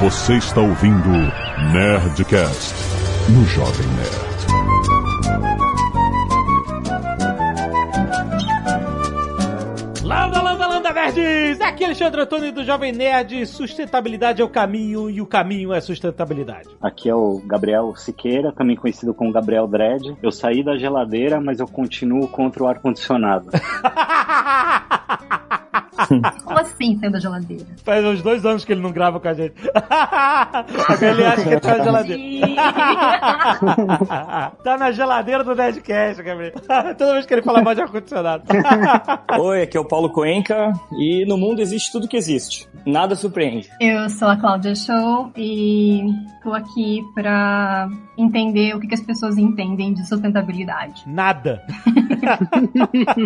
Você está ouvindo Nerdcast no Jovem Nerd. Landa, landa, landa, nerds! Aqui é Alexandre Antônio do Jovem Nerd. Sustentabilidade é o caminho e o caminho é sustentabilidade. Aqui é o Gabriel Siqueira, também conhecido como Gabriel Dredd. Eu saí da geladeira, mas eu continuo contra o ar-condicionado. Como assim saiu da geladeira? Faz uns dois anos que ele não grava com a gente. Agora ele acha que ele tá na geladeira. tá na geladeira do Nerdcast, Gabriel. Toda vez que ele fala mal de ar-condicionado. Oi, aqui é o Paulo Coenca e no mundo existe tudo que existe. Nada surpreende. Eu sou a Cláudia Show e tô aqui pra entender o que, que as pessoas entendem de sustentabilidade. Nada.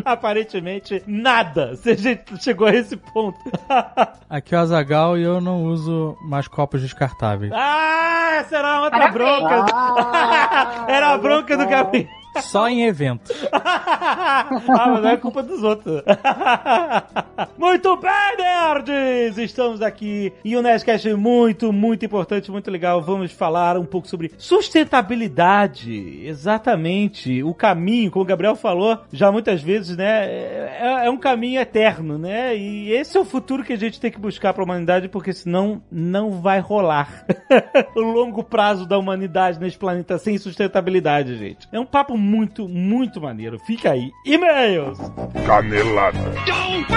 Aparentemente, nada. Se a gente chegou a esse ponto. Aqui é o Azagal e eu não uso mais copos descartáveis. Ah, essa era outra Parabéns. bronca. Ah, era a bronca do Gabriel. Só em eventos. ah, mas não é culpa dos outros. muito bem, nerds! Estamos aqui e o Nerdcast é muito, muito importante, muito legal. Vamos falar um pouco sobre sustentabilidade. Exatamente. O caminho, como o Gabriel falou já muitas vezes, né? É, é um caminho eterno, né? E esse é o futuro que a gente tem que buscar para a humanidade, porque senão não vai rolar. o longo prazo da humanidade nesse planeta sem sustentabilidade, gente. É um papo muito, muito maneiro. Fica aí. E-mails! Canelada. Muito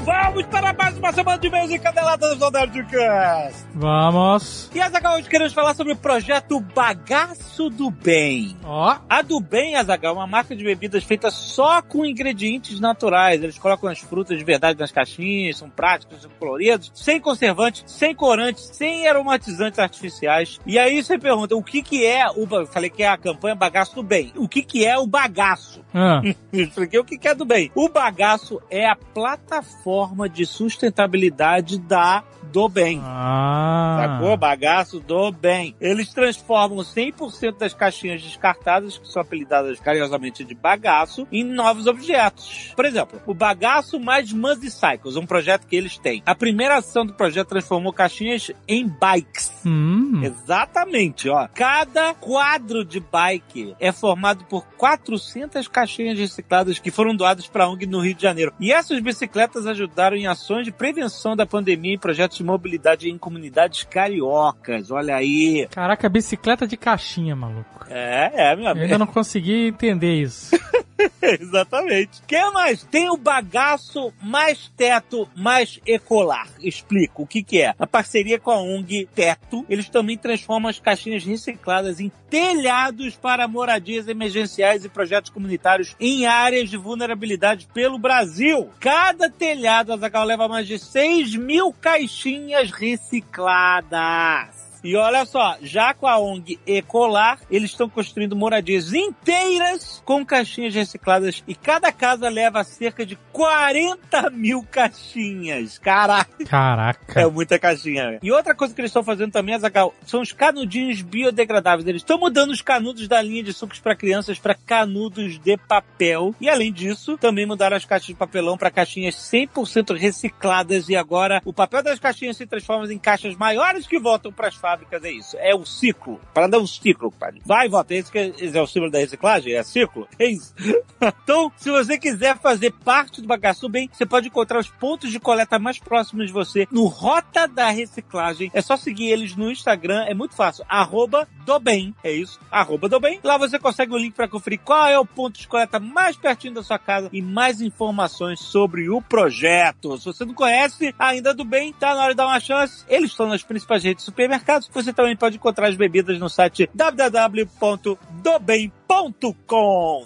vamos para mais uma semana de e-mails encadeladas do Nerdcast. Vamos. E Azaghal, hoje queremos falar sobre o projeto Bagaço do Bem. Ó. A do Bem, Azaghal, é uma marca de bebidas feita só com ingredientes naturais. Eles colocam as frutas de verdade nas caixinhas, são práticos, são coloridos, sem conservantes, sem corantes, sem aromatizantes artificiais. E aí você pergunta, o que que é o... Eu falei que é a campanha Bagaço do Bem. O que que é o bagaço? Ah, Expliquei o que que é do bem. O bagaço é a plataforma de sustentabilidade da do bem. ah. Sacou? Bagaço do bem. Eles transformam 100% das caixinhas descartadas, que são apelidadas carinhosamente de bagaço, em novos objetos. Por exemplo, o Bagaço mais Muzzy Cycles, um projeto que eles têm. A primeira ação do projeto transformou caixinhas em bikes. Hum. Exatamente, ó. Cada quadro de bike é formado por 400 caixinhas recicladas que foram doadas para a ONG no Rio de Janeiro. E essas bicicletas ajudaram em ações de prevenção da pandemia e projetos de mobilidade em comunidades cariocas. Olha aí. Caraca, bicicleta de caixinha, maluco. É, é, meu Eu amigo. ainda não consegui entender isso. Exatamente. que mais? Tem o bagaço mais teto mais ecolar. Explico o que que é. A parceria com a ONG Teto, eles também transformam as caixinhas recicladas em telhados para moradias emergenciais e projetos comunitários em áreas de vulnerabilidade pelo Brasil. Cada telhado, Azaghal, leva mais de 6 mil caixinhas recicladas. E olha só, já com a ONG Ecolar, eles estão construindo moradias inteiras com caixinhas recicladas e cada casa leva cerca de 40 mil caixinhas. Caraca! É Caraca. muita caixinha. E outra coisa que eles estão fazendo também, Azaghal, são os canudinhos biodegradáveis. Eles estão mudando os canudos da linha de sucos para crianças para canudos de papel. E além disso, também mudaram as caixas de papelão para caixinhas 100% recicladas. E agora o papel das caixinhas se transforma em caixas maiores que voltam para as fábricas. É isso. É o ciclo. Para dar um ciclo, compadre. Vai volta. Esse, é, esse é o símbolo da reciclagem? É ciclo? É isso. então, se você quiser fazer parte do Bagaço Bem, você pode encontrar os pontos de coleta mais próximos de você no Rota da Reciclagem. É só seguir eles no Instagram, é muito fácil. Arroba do bem, é isso. Arroba do bem. Lá você consegue o link para conferir qual é o ponto de coleta mais pertinho da sua casa e mais informações sobre o projeto. Se você não conhece ainda do bem, tá na hora de dar uma chance. Eles estão nas principais redes de supermercados. Você também pode encontrar as bebidas no site www.dobem.com.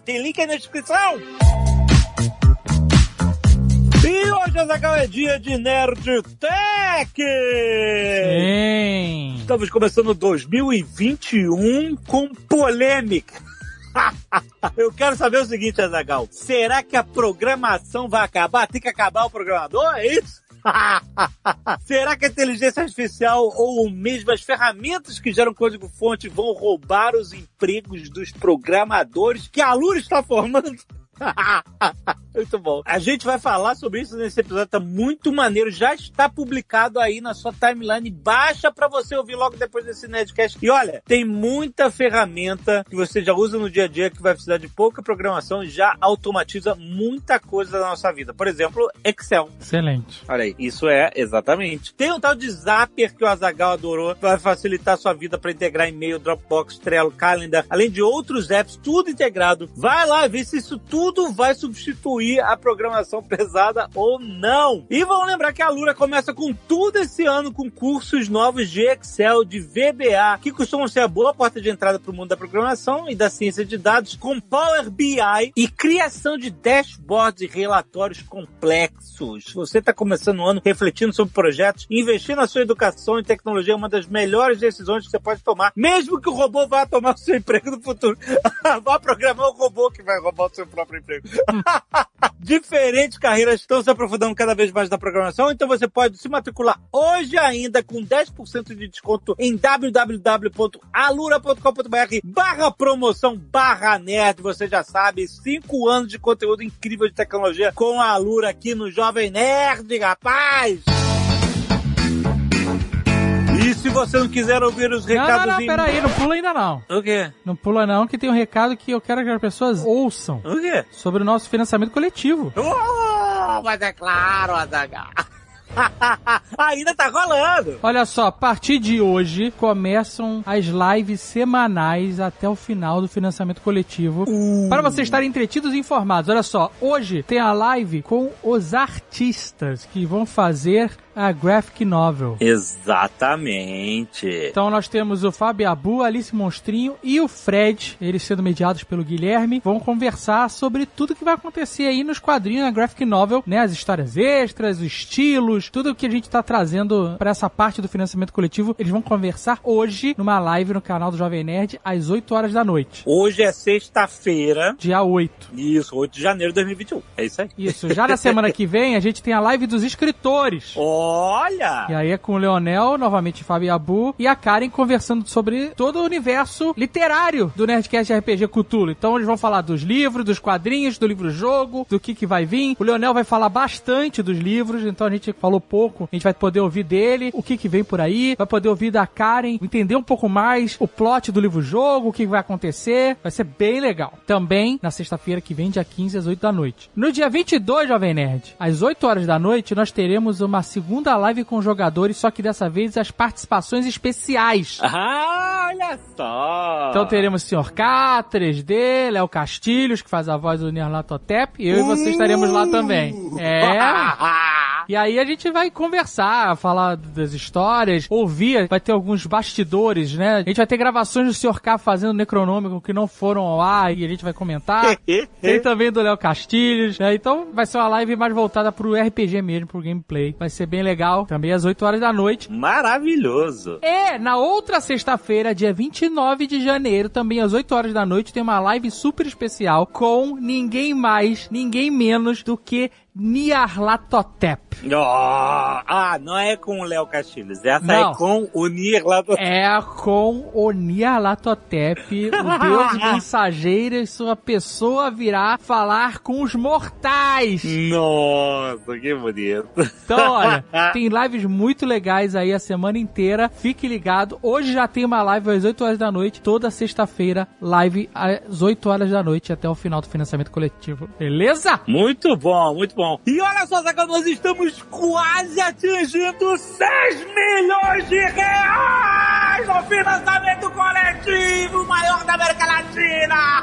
Tem link aí na descrição. E hoje, Azaghal, é dia de Nerd Tech! Sim. Estamos começando 2021 com polêmica. Eu quero saber o seguinte, Azagal. Será que a programação vai acabar? Tem que acabar o programador? É isso? Será que a inteligência artificial ou mesmo as ferramentas que geram código-fonte vão roubar os empregos dos programadores que a Lura está formando? muito bom. A gente vai falar sobre isso nesse episódio, tá muito maneiro. Já está publicado aí na sua timeline. Baixa para você ouvir logo depois desse Nerdcast. E olha, tem muita ferramenta que você já usa no dia a dia que vai precisar de pouca programação e já automatiza muita coisa da nossa vida. Por exemplo, Excel. Excelente. Olha aí, isso é exatamente. Tem um tal de Zapper que o Azagal adorou, vai facilitar a sua vida para integrar e-mail, Dropbox, Trello, Calendar, além de outros apps, tudo integrado. Vai lá ver se isso tudo vai substituir a programação pesada ou não. E vamos lembrar que a Lura começa com tudo esse ano com cursos novos de Excel, de VBA, que costumam ser a boa porta de entrada para o mundo da programação e da ciência de dados, com Power BI e criação de dashboards e relatórios complexos. Você está começando o ano refletindo sobre projetos, investir na sua educação e tecnologia é uma das melhores decisões que você pode tomar, mesmo que o robô vá tomar o seu emprego no futuro. vá programar o robô que vai roubar o seu próprio emprego. Diferentes carreiras estão se aprofundando cada vez mais na programação, então você pode se matricular hoje ainda com 10% de desconto em www.alura.com.br barra promoção barra nerd. Você já sabe, 5 anos de conteúdo incrível de tecnologia com a Alura aqui no Jovem Nerd, rapaz! Se você não quiser ouvir os Não, recados não, não, em... peraí, não pula ainda não. O quê? Não pula não, que tem um recado que eu quero que as pessoas ouçam O quê? sobre o nosso financiamento coletivo. Oh, mas é claro, Azaghal. Ainda tá rolando. Olha só, a partir de hoje começam as lives semanais até o final do financiamento coletivo. Para vocês estarem entretidos e informados. Olha só, hoje tem a live com os artistas que vão fazer a graphic novel. Exatamente. Então nós temos o Fábio Abu, Alice Monstrinho e o Fred, eles sendo mediados pelo Guilherme, vão conversar sobre tudo que vai acontecer aí nos quadrinhos, na graphic novel, né? As histórias extras, os estilos, tudo que a gente tá trazendo para essa parte do financiamento coletivo, eles vão conversar hoje numa live no canal do Jovem Nerd às 8 horas da noite. Hoje é sexta-feira. Dia 8. Isso, 8 de janeiro de 2021. É isso aí. Isso, já na semana que vem a gente tem a live dos escritores. Olha! E aí é com o Leonel, novamente Fábio Abu, e a Karen conversando sobre todo o universo literário do Nerdcast RPG Cthulhu. Então eles vão falar dos livros, dos quadrinhos, do livro-jogo, do que que vai vir. O Leonel vai falar bastante dos livros, então a gente falou pouco, a gente vai poder ouvir dele, o que que vem por aí, vai poder ouvir da Karen, entender um pouco mais o plot do livro-jogo, o que vai acontecer, vai ser bem legal. Também na sexta-feira que vem, dia 15 às 8 da noite. No dia 22, Jovem Nerd, às 8 horas da noite, nós teremos uma segunda live com jogadores, só que dessa vez as participações especiais. Ah, olha só! Então teremos o Sr. K, 3D, Léo Castilhos, que faz a voz do Nerlatotep, e eu e você estaremos lá também. É. E aí a gente vai conversar, falar das histórias, ouvir, vai ter alguns bastidores, né? A gente vai ter gravações do Sr. K fazendo Necronômico que não foram ao ar e a gente vai comentar. Tem também do Léo Castilhos, né? Então vai ser uma live mais voltada pro RPG mesmo, pro gameplay. Vai ser bem legal, também às 8 horas da noite. Maravilhoso! É, na outra sexta-feira, dia 29 de janeiro, também às 8 horas da noite, tem uma live super especial com ninguém mais, ninguém menos do que Nyarlathotep. Oh, ah, não é com o Léo Castilhos, essa Não. é com o do... É com o Nyarlathotep, o deus mensageiro e sua pessoa virá falar com os mortais. Nossa, que bonito. Então, olha, tem lives muito legais aí a semana inteira. Fique ligado. Hoje já tem uma live às 8 horas da noite. Toda sexta-feira, live às 8 horas da noite até o final do financiamento coletivo. Beleza? Muito bom, muito bom. E olha só, Zagal, nós estamos quase atingindo 6 milhões de reais no financiamento coletivo maior da América Latina!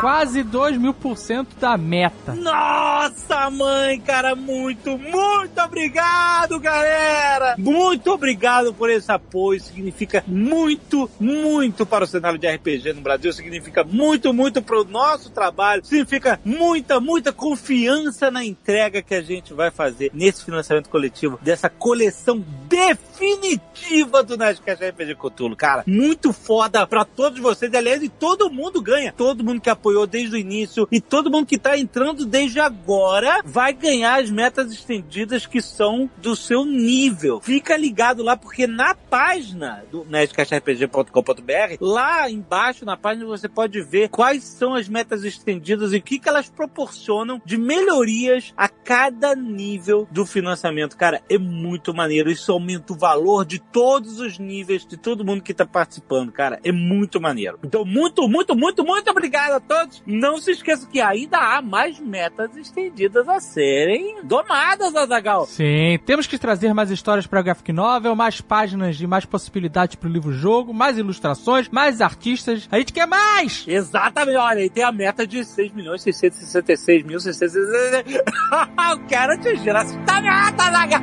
Quase 2 mil por cento da meta. Nossa, mãe, cara, muito, muito obrigado, galera! Muito obrigado por esse apoio. Significa muito, muito para o cenário de RPG no Brasil. Significa muito, muito para o nosso trabalho. Significa muita, muita confiança na entrega que a gente vai fazer nesse financiamento coletivo dessa coleção definitiva do Nerdcast RPG Cthulhu. Cara, muito foda pra todos vocês. Aliás, e todo mundo ganha. Todo mundo que apoiou desde o início e todo mundo que tá entrando desde agora vai ganhar as metas estendidas que são do seu nível. Fica ligado lá, porque na página do nerdcastrpg.com.br, lá embaixo na página você pode ver quais são as metas estendidas e o que, que elas proporcionam de melhorias a cada nível do financiamento. Cara, é muito maneiro. Isso aumenta o valor de todos os níveis, de todo mundo que tá participando, cara. É muito maneiro. Então, muito, muito, muito, muito obrigado a todos. Não se esqueça que ainda há mais metas estendidas a serem domadas, Azagal. Sim, temos que trazer mais histórias para Graphic Novel, mais páginas de mais possibilidades para o livro-jogo, mais ilustrações, mais artistas. A gente quer mais! Exatamente, olha, e tem a meta de 6 milhões 666 mil 666. Eu quero atingir essa meta, Azagal.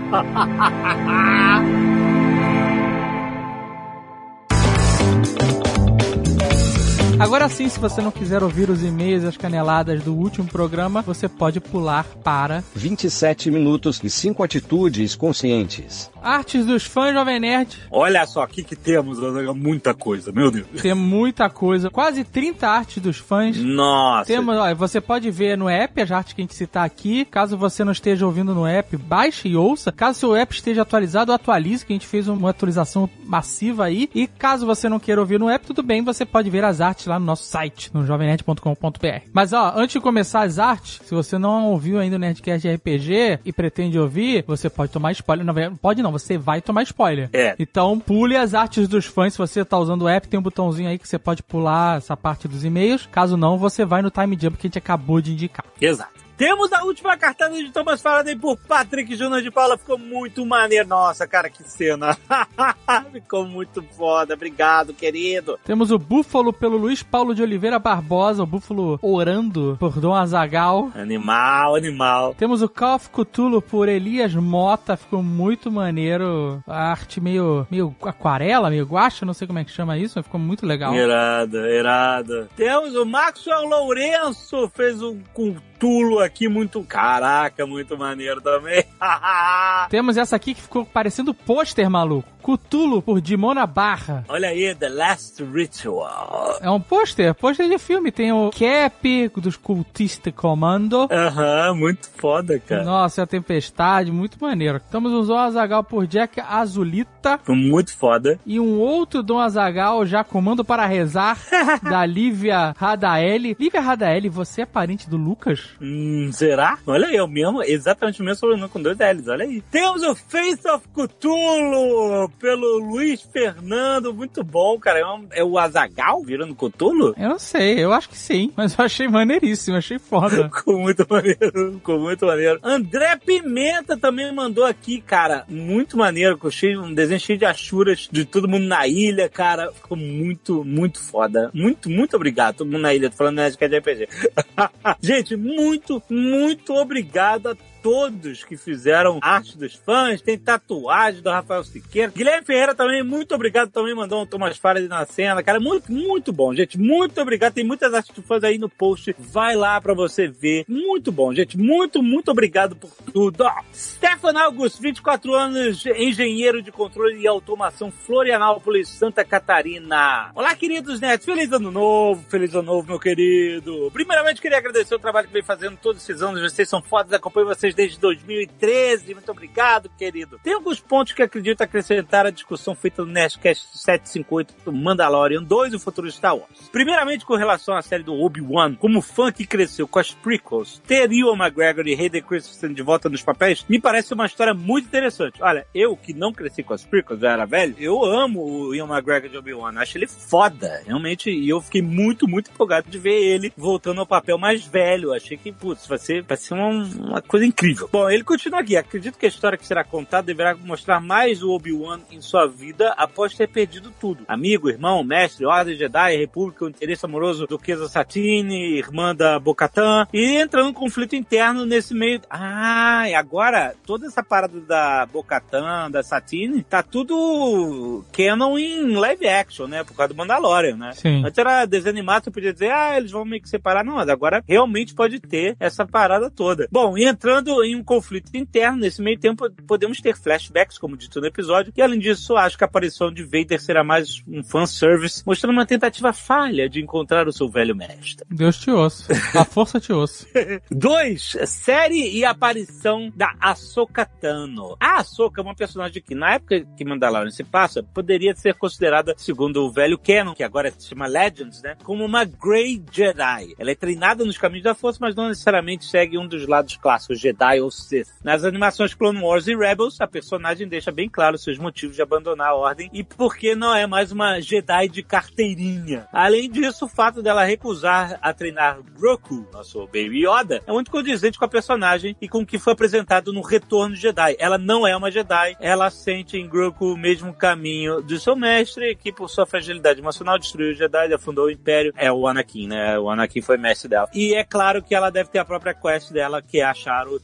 Agora sim, se você não quiser ouvir os e-mails e as caneladas do último programa, você pode pular para 27 minutos e 5 atitudes conscientes. Artes dos fãs Jovem Nerd. Olha só, o que, que temos? Muita coisa, meu Deus. Tem muita coisa. Quase 30 artes dos fãs. Nossa. Temos, olha, você pode ver no app as artes que a gente citar aqui. Caso você não esteja ouvindo no app, baixe e ouça. Caso seu app esteja atualizado, atualize, que a gente fez uma atualização massiva aí. E caso você não queira ouvir no app, tudo bem, você pode ver as artes lá no nosso site, no jovemnerd.com.br. Mas ó, antes de começar as artes, se você não ouviu ainda o Nerdcast de RPG e pretende ouvir, você pode tomar spoiler. Não, pode não, você vai tomar spoiler. É. Então pule as artes dos fãs. Se você tá usando o app, tem um botãozinho aí que você pode pular essa parte dos e-mails. Caso não, você vai no time jump que a gente acabou de indicar. Exato. Temos a última cartada de Thomas Faraday por Patrick Júnior de Paula. Ficou muito maneiro. Nossa, cara, que cena. Ficou muito foda. Obrigado, querido. Temos o Búfalo pelo Luiz Paulo de Oliveira Barbosa, o Búfalo orando por Dom Azagal. Animal, animal. Temos o Call of Cthulhu por Elias Mota, ficou muito maneiro. A arte meio, meio aquarela, meio guache, não sei como é que chama isso, mas ficou muito legal. Irada, irada. Temos o Maxwell Lourenço, fez um Cthulhu aqui muito, caraca, muito maneiro também. Temos essa aqui que ficou parecendo pôster, maluco. Cthulhu por Dimona Barra. Olha aí, The Last Ritual. É um pôster, pôster de filme. Tem o Cap dos Cultista Commando. Aham, muito foda, cara. Nossa, é a Tempestade, muito maneiro. Temos um Dom Azagal por Jack Azulita. Muito foda. E um outro Dom Azagal já comando para rezar, da Lívia Radaeli. Lívia Radaeli, você é parente do Lucas? Hum, será? Olha aí, é o mesmo, exatamente o mesmo sobrenome com dois L's, olha aí. Temos o Face of Cthulhu pelo Luiz Fernando, muito bom, cara. É, um, é o Azagal virando Cthulhu? Eu não sei, eu acho que sim, mas eu achei maneiríssimo, achei foda. ficou muito maneiro, ficou muito maneiro. André Pimenta também mandou aqui, cara, muito maneiro, cheio, um desenho cheio de achuras de todo mundo na ilha, cara. Ficou muito, muito foda. Muito, muito obrigado, todo mundo na ilha, tô falando Nerdcast de RPG. Gente, muito, muito obrigado a todos que fizeram arte dos fãs, tem tatuagem do Rafael Siqueira. Guilherme Ferreira também, muito obrigado, também mandou um Thomas Faraday na cena, cara, muito, muito bom, gente, muito obrigado, tem muitas artes dos fãs aí no post, vai lá pra você ver, muito bom, gente, muito, muito obrigado por tudo. Stefan Augusto, 24 anos, engenheiro de controle e automação, Florianópolis, Santa Catarina. Olá, queridos netos, feliz ano novo, feliz ano novo, meu querido. Primeiramente, queria agradecer o trabalho que vem fazendo todos esses anos, vocês são fodas, acompanho vocês desde 2013. Muito obrigado, querido. Tem alguns pontos que acredito acrescentar à discussão feita no Nerdcast 758 do Mandalorian 2 e o futuro de Star Wars. Primeiramente, com relação à série do Obi-Wan, como fã que cresceu com as prequels, ter Ewan McGregor e Hayden Christensen de volta nos papéis me parece uma história muito interessante. Olha, eu que não cresci com as prequels, já era velho, eu amo o Ewan McGregor de Obi-Wan. Acho ele foda, realmente. E eu fiquei muito, muito empolgado de ver ele voltando ao papel mais velho. Achei que, putz, vai ser, vai ser uma, uma coisa incrível incrível. Bom, ele continua aqui. Acredito que a história que será contada deverá mostrar mais o Obi-Wan em sua vida após ter perdido tudo. Amigo, irmão, mestre, ordem Jedi, república, o interesse amoroso do Kesa Satine, irmã da Bocatan, e entrando em conflito interno nesse meio. Ah, e agora toda essa parada da Bocatan, da Satine, tá tudo canon em live action, né? Por causa do Mandalorian, né? Sim. Antes era desenho animado, você podia dizer, ah, eles vão meio que separar. Não, mas agora realmente pode ter essa parada toda. Bom, e entrando entrando em um conflito interno. Nesse meio tempo, podemos ter flashbacks, como dito no episódio. E além disso, acho que a aparição de Vader será mais um fanservice, mostrando uma tentativa falha de encontrar o seu velho mestre. Deus te ouça. A força te ouça. Dois, série e aparição da Ahsoka Tano. A Ahsoka é uma personagem que, na época que Mandalorian se passa, poderia ser considerada, segundo o velho canon, que agora se chama Legends, né, como uma Grey Jedi. Ela é treinada nos caminhos da força, mas não necessariamente segue um dos lados clássicos, Jedi Sith. Nas animações Clone Wars e Rebels, a personagem deixa bem claro seus motivos de abandonar a ordem e porque não é mais uma Jedi de carteirinha. Além disso, o fato dela recusar a treinar Grogu, nosso Baby Yoda, é muito condizente com a personagem e com o que foi apresentado no Retorno Jedi. Ela não é uma Jedi, ela sente em Grogu o mesmo caminho do seu mestre, que por sua fragilidade emocional destruiu o Jedi, afundou o Império. É o Anakin, né? O Anakin foi mestre dela. E é claro que ela deve ter a própria quest dela, que é achar o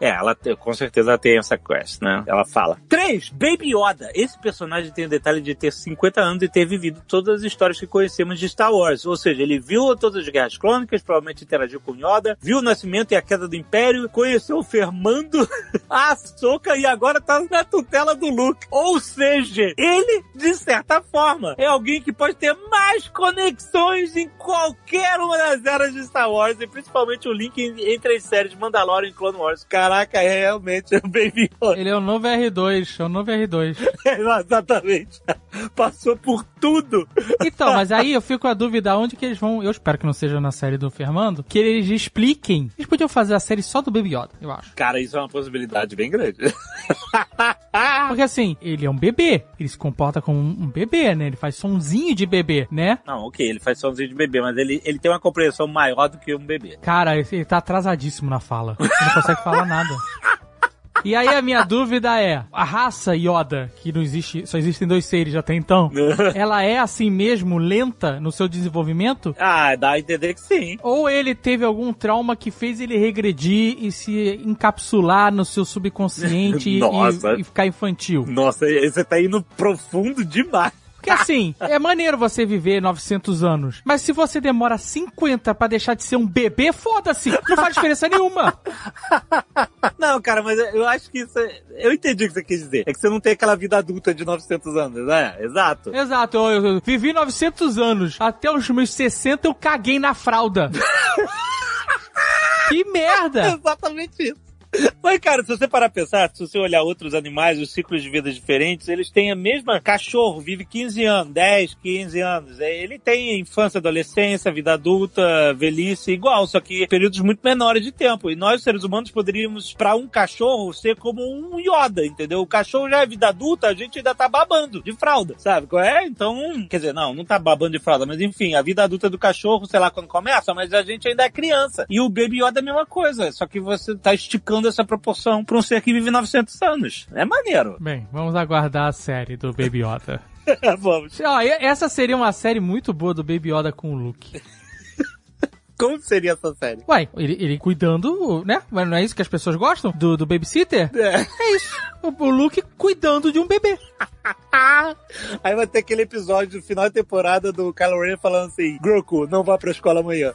É, ela com certeza tem essa quest, né? Ela fala. 3. Baby Yoda. Esse personagem tem o detalhe de ter 50 anos e ter vivido todas as histórias que conhecemos de Star Wars. Ou seja, ele viu todas as guerras clônicas, provavelmente interagiu com Yoda, viu o nascimento e a queda do Império, conheceu o Fermando, a Ahsoka e agora tá na tutela do Luke. Ou seja, ele, de certa forma, é alguém que pode ter mais conexões em qualquer uma das eras de Star Wars, e principalmente o link en- entre as séries Mandalorian Clone Wars. Caraca, é realmente o Baby Yoda. Ele é o novo R2, é o novo R2. Exatamente. Passou por tudo. Então, mas aí eu fico com a dúvida onde que eles vão. Eu espero que não seja na série do Fernando, que eles expliquem. Eles podiam fazer a série só do Baby Yoda, eu acho. Cara, isso é uma possibilidade bem grande. Porque assim, ele é um bebê. Ele se comporta como um bebê, né? Ele faz sonzinho de bebê, né? Não, ok, ele faz somzinho de bebê, mas ele, ele tem uma compreensão maior do que um bebê. Cara, ele tá atrasadíssimo na fala. Ele não consegue falar nada. E aí a minha dúvida é, a raça Yoda, que não existe, só existem dois seres até então, ela é assim mesmo lenta no seu desenvolvimento? Ah, dá a entender que sim. Ou ele teve algum trauma que fez ele regredir e se encapsular no seu subconsciente e- e ficar infantil? Nossa, você tá indo profundo demais. Porque assim, é maneiro você viver 900 anos, mas se você demora 50 pra deixar de ser um bebê, foda-se, não faz diferença nenhuma. Não, cara, mas eu acho que isso. é- Eu entendi o que você quis dizer. É que você não tem aquela vida adulta de 900 anos, né? Exato. Exato, eu, eu vivi 900 anos, até os meus 60 eu caguei na fralda. que merda! Exatamente isso. Mas, cara, se você parar pra pensar, se você olhar outros animais, os ciclos de vida diferentes, eles têm a mesma. Cachorro vive 15 anos, 10, 15 anos. É, Ele tem infância, adolescência, vida adulta, velhice, igual, só que períodos muito menores de tempo. E nós, seres humanos, poderíamos, pra um cachorro, ser como um Yoda, entendeu? O cachorro já é vida adulta, a gente ainda tá babando de fralda, sabe? É, então, quer dizer, não, não tá babando de fralda, mas enfim, a vida adulta do cachorro, sei lá quando começa, mas a gente ainda é criança. E o Baby Yoda é a mesma coisa, só que você tá esticando essa proporção pra um ser que vive 900 anos. É maneiro. Bem, vamos aguardar a série do Baby Yoda. Vamos. Ó, essa seria uma série muito boa do Baby Yoda com o Luke. Como seria essa série? Uai, ele, ele cuidando, né? Mas não é isso que as pessoas gostam? Do, do babysitter? É. É isso. O, o Luke cuidando de um bebê. Aí vai ter aquele episódio do final de temporada do Kylo Ren falando assim: Grogu, não vá pra escola amanhã.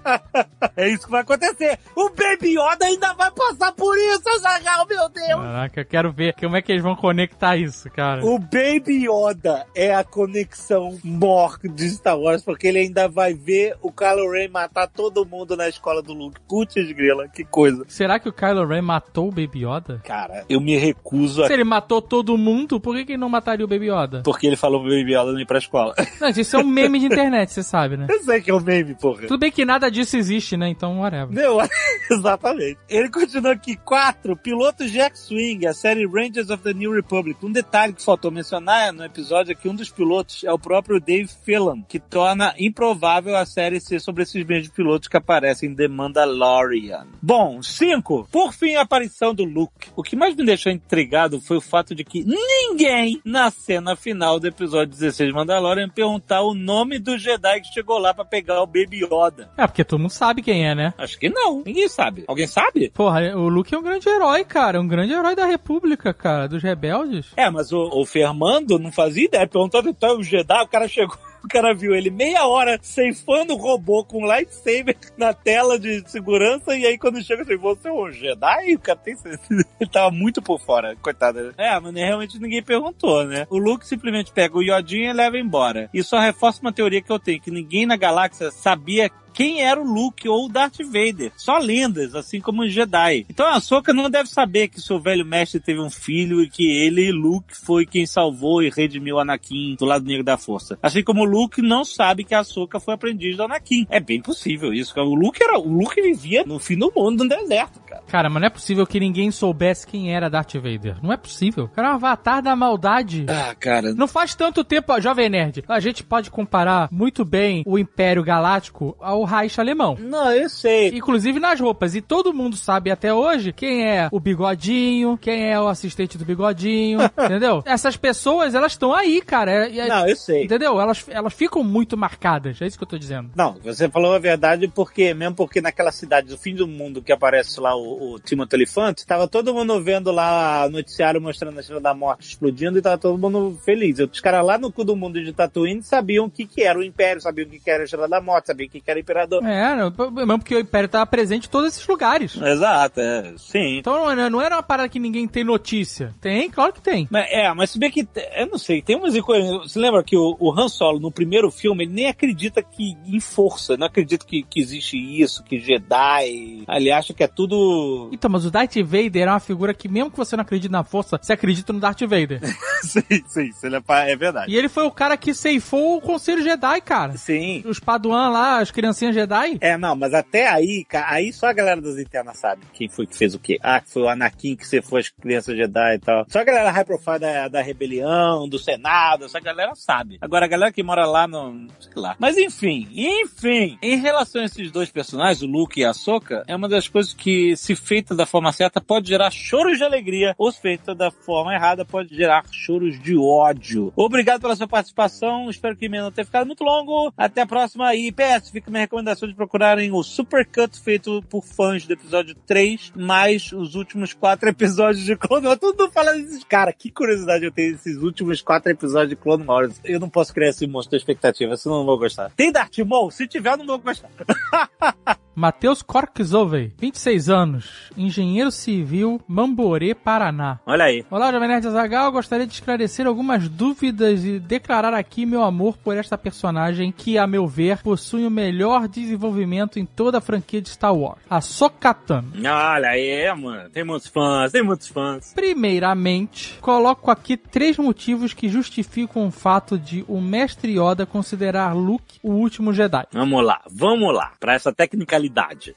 é isso que vai acontecer. O Baby Yoda ainda vai passar por isso, Zagal, meu Deus. Caraca, eu quero ver como é que eles vão conectar isso, cara. O Baby Yoda é a conexão mor de Star Wars, porque ele ainda vai ver o Kylo Ren matar todo mundo na escola do Luke. Putz, grila, que coisa. Será que o Kylo Ren matou o Baby Yoda? Cara, eu me recuso a... Se ele matou todo mundo, por que, que ele não mataria o Baby Yoda? Porque ele falou pro Baby Yoda não ir pra escola. Não, isso é um meme de internet, você sabe, né? eu sei que é um meme, porra. Tudo bem que nada disso existe, né? Então, whatever. Não, exatamente. Ele continua aqui. Quatro, piloto Jack Swing, a série Rangers of the New Republic. Um detalhe que faltou mencionar no episódio é que um dos pilotos é o próprio Dave Filon, que torna improvável a série ser sobre esses mesmos pilotos que aparecem em The Mandalorian. Bom, cinco. Por fim, a aparição do Luke. O que mais me deixou intrigado foi o fato de que ninguém na cena final do episódio 16 de Mandalorian perguntar o nome do Jedi que chegou lá pra pegar o Baby Yoda. É, porque todo mundo sabe quem é, né? Acho que não. Ninguém sabe. Alguém sabe? Porra, o Luke é um grande herói, cara. Um grande herói da República, cara. Dos rebeldes. É, mas o, o Fermando não fazia ideia. Perguntou então o Jedi, o cara chegou. O cara viu ele meia hora ceifando o robô com lightsaber na tela de segurança e aí quando chega assim, você é um Jedi? O cara tem Ele tava muito por fora, coitado. É, mas realmente ninguém perguntou, né? O Luke simplesmente pega o Yodinha e leva embora. Isso só reforça uma teoria que eu tenho, que ninguém na galáxia sabia quem era o Luke ou o Darth Vader. Só lendas, assim como os Jedi. Então a Ahsoka não deve saber que seu velho mestre teve um filho e que ele, Luke, foi quem salvou e redimiu Anakin do lado negro da força. Assim como o Luke não sabe que a Ahsoka foi aprendiz do Anakin. É bem possível isso. O Luke era, o Luke vivia no fim do mundo, no deserto, cara. Cara, mas não é possível que ninguém soubesse quem era Darth Vader. Não é possível. O cara é um avatar da maldade. Ah, cara. Não faz tanto tempo, ó, Jovem Nerd. A gente pode comparar muito bem o Império Galáctico ao Reich alemão. Não, eu sei. Inclusive nas roupas. E todo mundo sabe até hoje quem é o bigodinho, quem é o assistente do bigodinho, entendeu? Essas pessoas, elas estão aí, cara. É- é- Não, eu sei. Entendeu? Elas, elas ficam muito marcadas. É isso que eu tô dizendo. Não, você falou a verdade porque, mesmo porque naquela cidade do fim do mundo que aparece lá o, o Timothy Elefante, tava todo mundo vendo lá noticiário mostrando a Estrela da Morte explodindo e tava todo mundo feliz. Os caras lá no cu do mundo de Tatooine sabiam o que que era o Império, sabiam o que que era a Estrela da Morte, sabiam o que que era o Imperador. É, não, mesmo porque o Império tava presente em todos esses lugares. Exato, é, sim. Então não, é- não era uma parada que ninguém tem notícia. Tem, claro que tem. Mas, é, mas se bem que, eu não sei, tem umas coisas, você lembra que o, o Han Solo, no primeiro filme, ele nem acredita que, em força, não acredita que, que existe isso, que Jedi, ele acha que é tudo... Então, mas o Darth Vader é uma figura que, mesmo que você não acredite na força, você acredita no Darth Vader. sim, sim, é, é verdade. e ele foi o cara que ceifou o Conselho Jedi, cara. Sim. Os Paduan lá, as Jedi. É, não, mas até aí, ca- aí só a galera das internas sabe quem foi que fez o quê. Ah, que foi o Anakin que você foi as crianças Jedi e tal. Só a galera high profile da, da rebelião, do Senado, essa galera sabe. Agora a galera que mora lá não, sei lá. Mas enfim, enfim, em relação a esses dois personagens, o Luke e a Ahsoka, é uma das coisas que, se feita da forma certa, pode gerar choros de alegria, ou se feita da forma errada, pode gerar choros de ódio. Obrigado pela sua participação, espero que o não tenha ficado muito longo. Até a próxima e PS, fica minha recomendação de procurarem o Supercut feito por fãs do episódio 3, mais os últimos quatro episódios de Clone Wars. Todo mundo fala desses. Cara, que curiosidade eu tenho desses últimos quatro episódios de Clone Wars. Eu não posso criar esse monstro de expectativa, senão eu não vou gostar. Tem Darth Maul? Se tiver, eu não vou gostar. Matheus Corkzovey, 26 anos, engenheiro civil, Mamborê, Paraná. Olha aí. Olá, Jovem Nerd Azagal. Gostaria de esclarecer algumas dúvidas e declarar aqui meu amor por esta personagem que, a meu ver, possui o melhor desenvolvimento em toda a franquia de Star Wars, a Sokatan. Olha aí, mano. Tem muitos fãs, tem muitos fãs. Primeiramente, coloco aqui três motivos que justificam o fato de o mestre Yoda considerar Luke o último Jedi. Vamos lá, vamos lá. Pra essa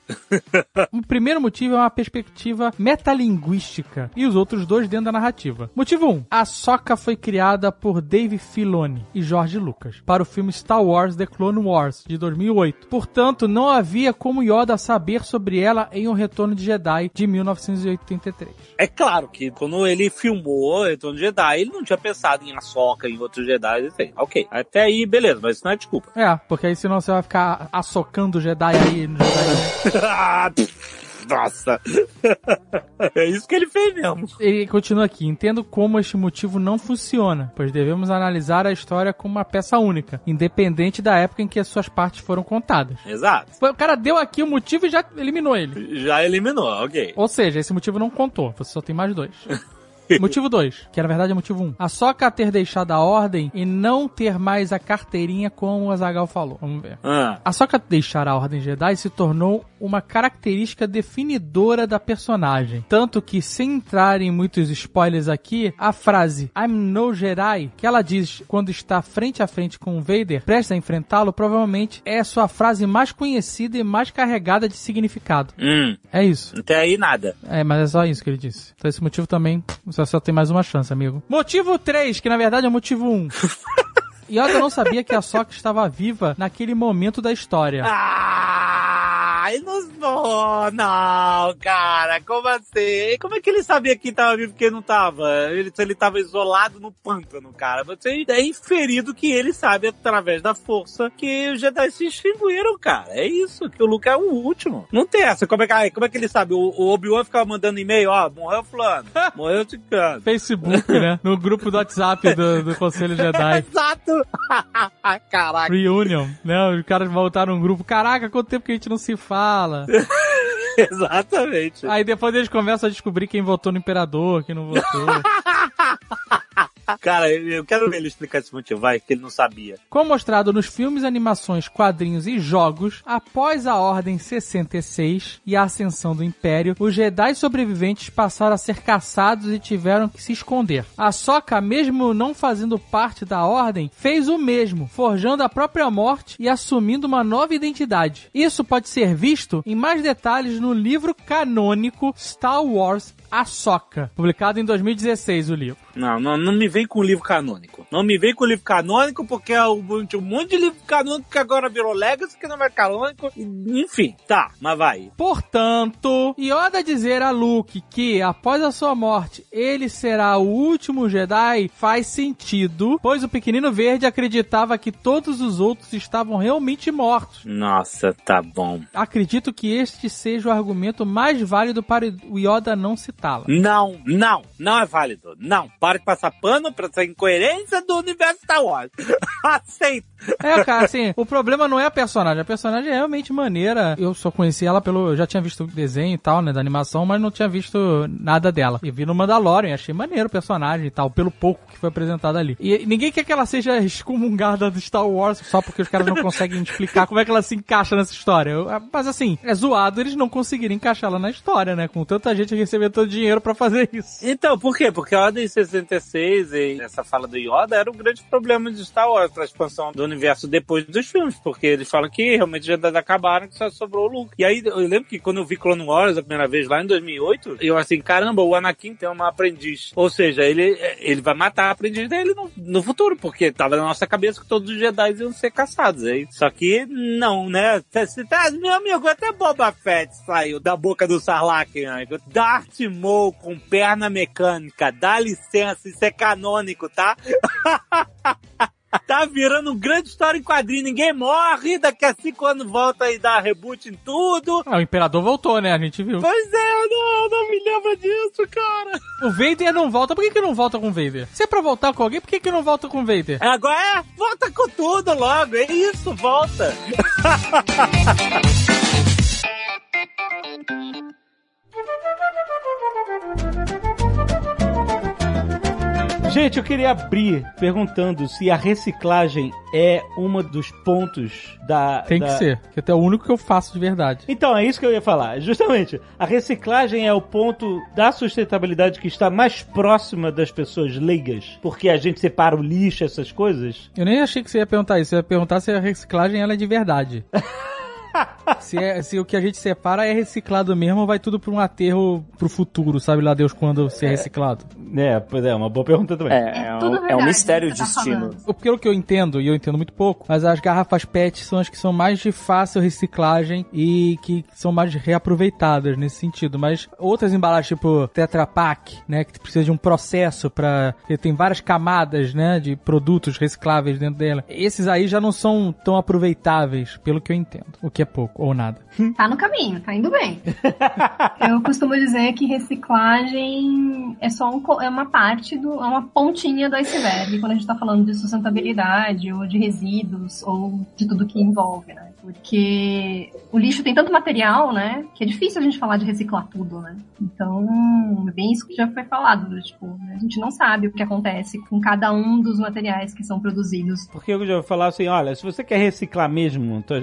O primeiro motivo é uma perspectiva metalinguística e os outros dois dentro da narrativa. Motivo 1. Um, a Soca foi criada por Dave Filoni e George Lucas para o filme Star Wars The Clone Wars de 2008. Portanto, não havia como Yoda saber sobre ela em O Retorno de Jedi de 1983. É claro que quando ele filmou o Retorno de Jedi, ele não tinha pensado em Ahsoka, em outros Jedi, assim. Ok, até aí, beleza, mas isso não é desculpa. É, porque aí senão você vai ficar assocando o Jedi aí no Jedi. Nossa. é isso que ele fez mesmo. Ele continua aqui. Entendo como este motivo não funciona, pois devemos analisar a história como uma peça única, independente da época em que as suas partes foram contadas. Exato. O cara deu aqui o motivo e já eliminou ele. Já eliminou, ok. Ou seja, esse motivo não contou. Você só tem mais dois. Motivo 2, que na verdade é motivo 1. Um. A Soca ter deixado a ordem e não ter mais a carteirinha como o Azagal falou. Vamos ver. Ah, A Soca deixar a Ordem Jedi se tornou uma característica definidora da personagem. Tanto que, sem entrar em muitos spoilers aqui, a frase I'm no Jedi, que ela diz quando está frente a frente com o Vader, prestes a enfrentá-lo, provavelmente é sua frase mais conhecida e mais carregada de significado. hum, É isso. até aí nada. É, mas é só isso que ele disse. Então esse motivo também, você só tem mais uma chance, amigo. Motivo 3, que na verdade é o motivo 1. Yoda não sabia que a Sokka estava viva naquele momento da história. Ah! Não vou, não, cara, como assim? Como é que ele sabia que tava vivo e quem não tava? Ele, ele tava isolado no pântano, cara. Você é inferido que ele sabe, através da força, que os Jedi se extinguiram, cara. É isso, que o Luke é o último. Não tem essa. Como é que, como é que ele sabe? O, o Obi-Wan ficava mandando e-mail, ó, morreu fulano, morreu ciclano. Facebook, né? No grupo do WhatsApp do, do Conselho Jedi. Exato! Caraca. Reunion, né? Os caras voltaram num grupo. Caraca, quanto tempo que a gente não se fala. Exatamente. Aí depois eles começam a descobrir quem votou no Imperador, quem não votou. Cara, eu quero ver ele explicar esse motivo, vai, que ele não sabia. Como mostrado nos filmes, animações, quadrinhos e jogos, após a Ordem 66 e a ascensão do Império, os Jedi sobreviventes passaram a ser caçados e tiveram que se esconder. A Sokka, mesmo não fazendo parte da Ordem, fez o mesmo, forjando a própria morte e assumindo uma nova identidade. Isso pode ser visto em mais detalhes no livro canônico Star Wars Ahsoka, publicado em 2016 o livro. Não, não, não me vem com livro canônico. Não me vem com livro canônico, porque é um, um monte de livro canônico que agora virou Legacy, que não é canônico. Enfim, tá, mas vai. Portanto, Yoda dizer a Luke que após a sua morte ele será o último Jedi faz sentido, pois o pequenino verde acreditava que todos os outros estavam realmente mortos. Nossa, tá bom. Acredito que este seja o argumento mais válido para o Yoda não citá-la. Não, não, não é válido. Não, para de passar pano pra essa incoerência do universo Star Wars. Aceito. É, cara, assim, o problema não é a personagem. A personagem é realmente maneira. Eu só conheci ela pelo. Eu já tinha visto desenho e tal, né, da animação, mas não tinha visto nada dela. E vi no Mandalorian, achei maneiro o personagem e tal, pelo pouco que foi apresentado ali. E ninguém quer que ela seja excomungada do Star Wars só porque os caras não conseguem explicar como é que ela se encaixa nessa história. Eu- Mas assim, é zoado eles não conseguirem encaixá-la na história, né? Com tanta gente recebendo todo dinheiro pra fazer isso. Então, por quê? Porque a Ordem 66 e essa fala do Yoda era um grande problema de Star Wars pra expansão do universo depois dos filmes, porque eles falam que realmente já acabaram, que só sobrou o Luke. E aí eu lembro que quando eu vi Clone Wars a primeira vez lá em 2008, eu assim, caramba, o Anakin tem uma aprendiz. Ou seja, ele, ele vai matar a aprendiz dele no, no futuro, porque tava na nossa cabeça que todos os Jedi iam ser caçados. Aí. Só que não, né? Tá- Meu amigo, até Boba Fett saiu da boca do Sarlacc, né? Darth Maul com perna mecânica, dá licença, isso é canônico, tá? Tá virando um grande história em quadrinho, ninguém morre, daqui a cinco anos volta e dá reboot em tudo. Ah, o Imperador voltou, né? A gente viu. Pois é, não, não me lembra disso, cara. O Vader não volta. Por que, que não volta com o Vader? Se é pra voltar com alguém, por que, que não volta com o Vader? Agora é, volta com tudo logo, é isso, volta. Gente, eu queria abrir perguntando se a reciclagem é um dos pontos da. Tem que da- ser, que até é o único que eu faço de verdade. Então, é isso que eu ia falar. Justamente, a reciclagem é o ponto da sustentabilidade que está mais próxima das pessoas leigas. Porque a gente separa o lixo, essas coisas. Eu nem achei que você ia perguntar isso. Você ia perguntar se a reciclagem ela é de verdade. se, é- se o que a gente separa é reciclado mesmo ou vai tudo pra um aterro pro futuro, sabe lá Deus quando ser reciclado? É, pois é, uma boa pergunta também. É, é, um, é um mistério de destino. O- Pelo que eu entendo, e eu entendo muito pouco, mas as garrafas PET são as que são mais de fácil reciclagem e que são mais reaproveitadas nesse sentido. Mas outras embalagens, tipo Tetra Pak, né, que precisa de um processo para que tem várias camadas, né, de produtos recicláveis dentro dela. Esses aí já não são tão aproveitáveis, pelo que eu entendo. O que é pouco ou nada. Tá no caminho, tá indo bem. Eu costumo dizer que reciclagem é só um é uma parte do, é uma pontinha do iceberg quando a gente tá falando de sustentabilidade ou de resíduos ou de tudo que envolve, né? Porque o lixo tem tanto material, né? Que é difícil a gente falar de reciclar tudo, né? Então, é bem isso que já foi falado. do Tipo, a gente não sabe o que acontece com cada um dos materiais que são produzidos. Porque eu já vou falar assim, olha, se você quer reciclar mesmo o teu,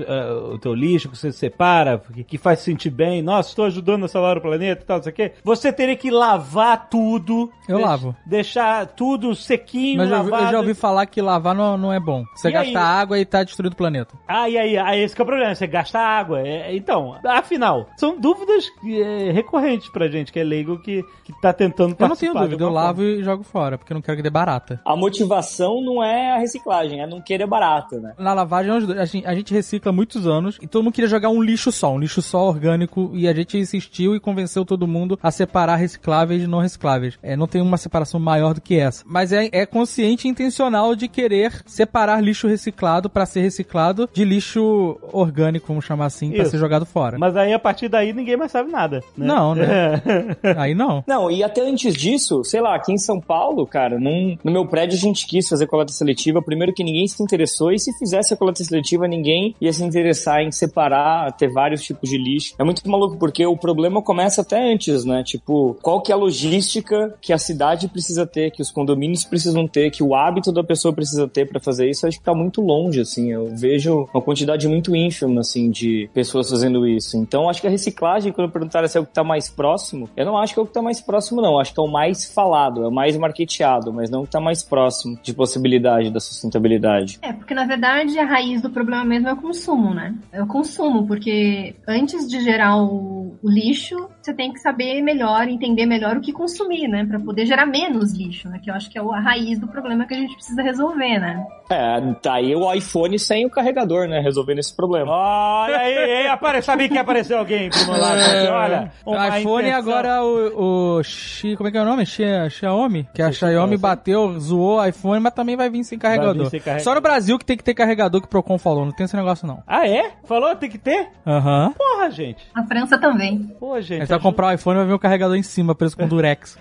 o teu lixo, que você separa, que, que faz sentir bem, nossa, estou ajudando a salvar o planeta e tal, não sei o quê, você teria que lavar tudo. Eu deix- lavo. Deixar tudo sequinho, Mas eu, eu já ouvi falar que lavar não, não é bom. Você E gasta aí? água e tá destruindo o planeta. Ah, e aí, aí esse que é o problema, você gasta água. É, então, afinal, são dúvidas é, recorrentes pra gente que é leigo que, que tá tentando Eu não tenho participar dúvida, eu lavo e jogo fora, porque eu não quero que dê barata. A motivação não é a reciclagem, é não querer barato, né? Na lavagem, a gente- a gente recicla há muitos anos, então todo mundo queria jogar um lixo só, um lixo só orgânico, e a gente insistiu e convenceu todo mundo a separar recicláveis de não recicláveis. É, não tem uma separação maior do que essa. Mas é, é consciente e intencional de querer separar lixo reciclado para ser reciclado de lixo orgânico, vamos chamar assim, para ser jogado fora. Mas aí a partir daí ninguém mais sabe nada. Né? Não, né? Aí não. Não, e até antes disso, sei lá, aqui em São Paulo, cara, num, no meu prédio a gente quis fazer coleta seletiva. Primeiro que ninguém se interessou, e se fizesse a coleta seletiva, ninguém ia se interessar em separar, ter vários tipos de lixo. É muito maluco, porque o problema começa até antes, né? Tipo, qual que é a logística que a cidade precisa ter, que os condomínios precisam ter, que o hábito da pessoa precisa ter pra fazer isso? Eu acho que tá muito longe, assim. Eu vejo uma quantidade muito ínfima, assim, de pessoas fazendo isso. Então, acho que a reciclagem, quando perguntaram se é o que tá mais próximo, eu não acho que é o que tá mais próximo, não. Acho que é o mais falado, é o mais marketeado, mas não o que tá mais próximo de possibilidade da sustentabilidade. É, porque na verdade a raiz do problema mesmo é o consumo, né? É o consumo, porque antes de gerar o, o lixo, você tem que saber melhor, entender melhor o que consumir, né? Pra poder gerar menos lixo, né? Que eu acho que é a raiz do problema que a gente precisa resolver, né? É, tá aí o iPhone sem o carregador, né? Resolvendo esse problema. Olha aí, aí apare... sabia que apareceu alguém pro meu lado. aqui, Olha, O iPhone intenção. agora o, o Xi, como é que é o nome? Xi, Xiaomi? Que a Xiaomi bateu, zoou o iPhone, mas também vai vir sem carregador. sem carregador. Só no Brasil que tem que ter carregador que o Procon falou, não tem esse negócio não. Ah, é? Falou? Tem que ter? Aham. Porra, gente. A França também. Pô, gente. Você vai comprar o iPhone e vai ver o carregador em cima, preso com durex.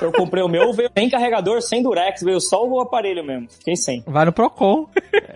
Eu comprei o meu, veio sem carregador, sem durex, veio só o aparelho mesmo. Fiquei sem. Vai no Procon.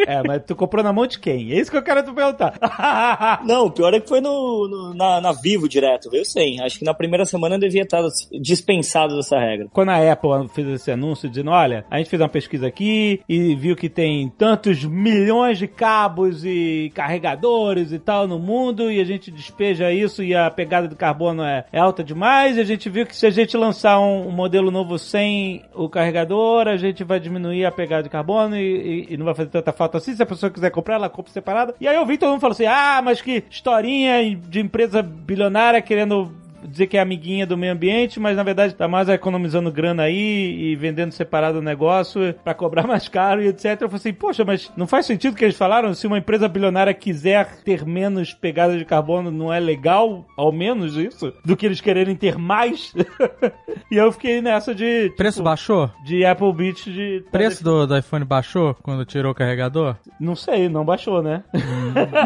É, mas tu comprou na mão de quem? É isso que eu quero te perguntar. Não, o pior é que foi no, no- na, na Vivo direto, veio sem. Acho que na primeira semana devia estar dispensado dessa regra. Quando a Apple fez esse anúncio dizendo, olha, a gente fez uma pesquisa aqui e viu que tem tantos milhões de cabos e carregadores e tal no mundo e a gente despeja isso e a pegada do carbono é, é alta demais e a gente viu que se a gente lançar um, um modelo novo sem o carregador, a gente vai diminuir a pegada de carbono e, e- e não vai fazer tanta falta assim. Se a pessoa quiser comprar, ela compra separada. E aí eu vi todo mundo falando assim, ah, mas que historinha de empresa bilionária querendo dizer que é amiguinha do meio ambiente, mas na verdade tá mais economizando grana aí e vendendo separado o negócio pra cobrar mais caro e etc. Eu falei assim, poxa, mas não faz sentido o que eles falaram? Se uma empresa bilionária quiser ter menos pegada de carbono, não é legal, ao menos isso, do que eles quererem ter mais? e eu fiquei nessa de... Preço tipo, baixou? De Apple Beach de... Preço do, do iPhone baixou quando tirou o carregador? Não sei, não baixou, né? É.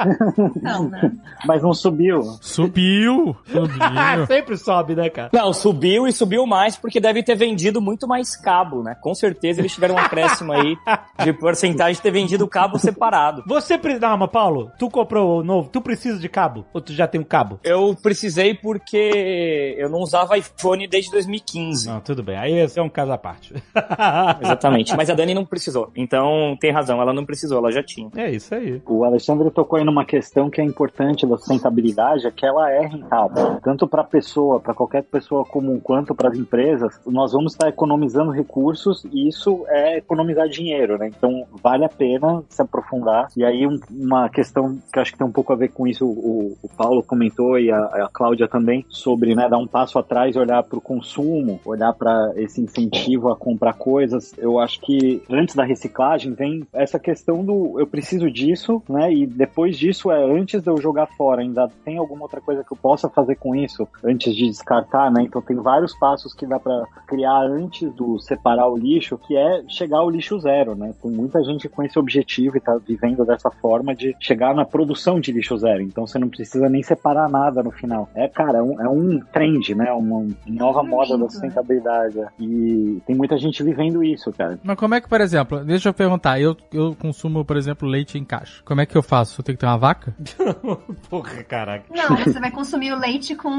Não, né? Mas não subiu. Subiu! Subiu! Sempre sobe, né, cara? Não, subiu e subiu mais porque deve ter vendido muito mais cabo, né? Com certeza eles tiveram um acréscimo aí de porcentagem de ter vendido cabo separado. Você precisa. Não, mas Paulo, tu comprou o novo, tu precisa de cabo? Ou tu já tem um cabo? Eu precisei porque eu não usava iPhone desde 2015. Não, tudo bem. Aí esse é um caso à parte. Exatamente. Mas a Dani não precisou. Então tem razão, ela não precisou, ela já tinha. É isso aí. O Alexandre tocou aí numa questão que é importante da sustentabilidade, é que ela é Tanto para a pessoa, para qualquer pessoa comum, quanto para as empresas, nós vamos estar economizando recursos e isso é economizar dinheiro, né? Então vale a pena se aprofundar. E aí um- uma questão que acho que tem um pouco a ver com isso, o, o Paulo comentou e a, a Cláudia também, sobre né, dar um passo atrás, olhar para o consumo, olhar para esse incentivo a comprar coisas. Eu acho que antes da reciclagem vem essa questão do eu preciso disso, né? E depois disso é antes de eu jogar fora, ainda tem alguma outra coisa que eu possa fazer com isso antes de descartar, né? Então tem vários passos que dá para criar antes do separar o lixo, que é chegar ao lixo zero, né? Tem muita gente com esse objetivo e tá vivendo dessa forma de chegar na produção de lixo zero. Então você não precisa nem separar nada no final. É, cara, é um, é um trend, né? Uma nova moda da né? sustentabilidade. E tem muita gente vivendo isso, cara. Mas como é que, por exemplo, deixa eu perguntar, eu, eu consumo, por exemplo, leite em caixa. Como é que eu faço? Eu tenho que ter uma vaca? Porra, caraca. Não, você vai consumir o leite com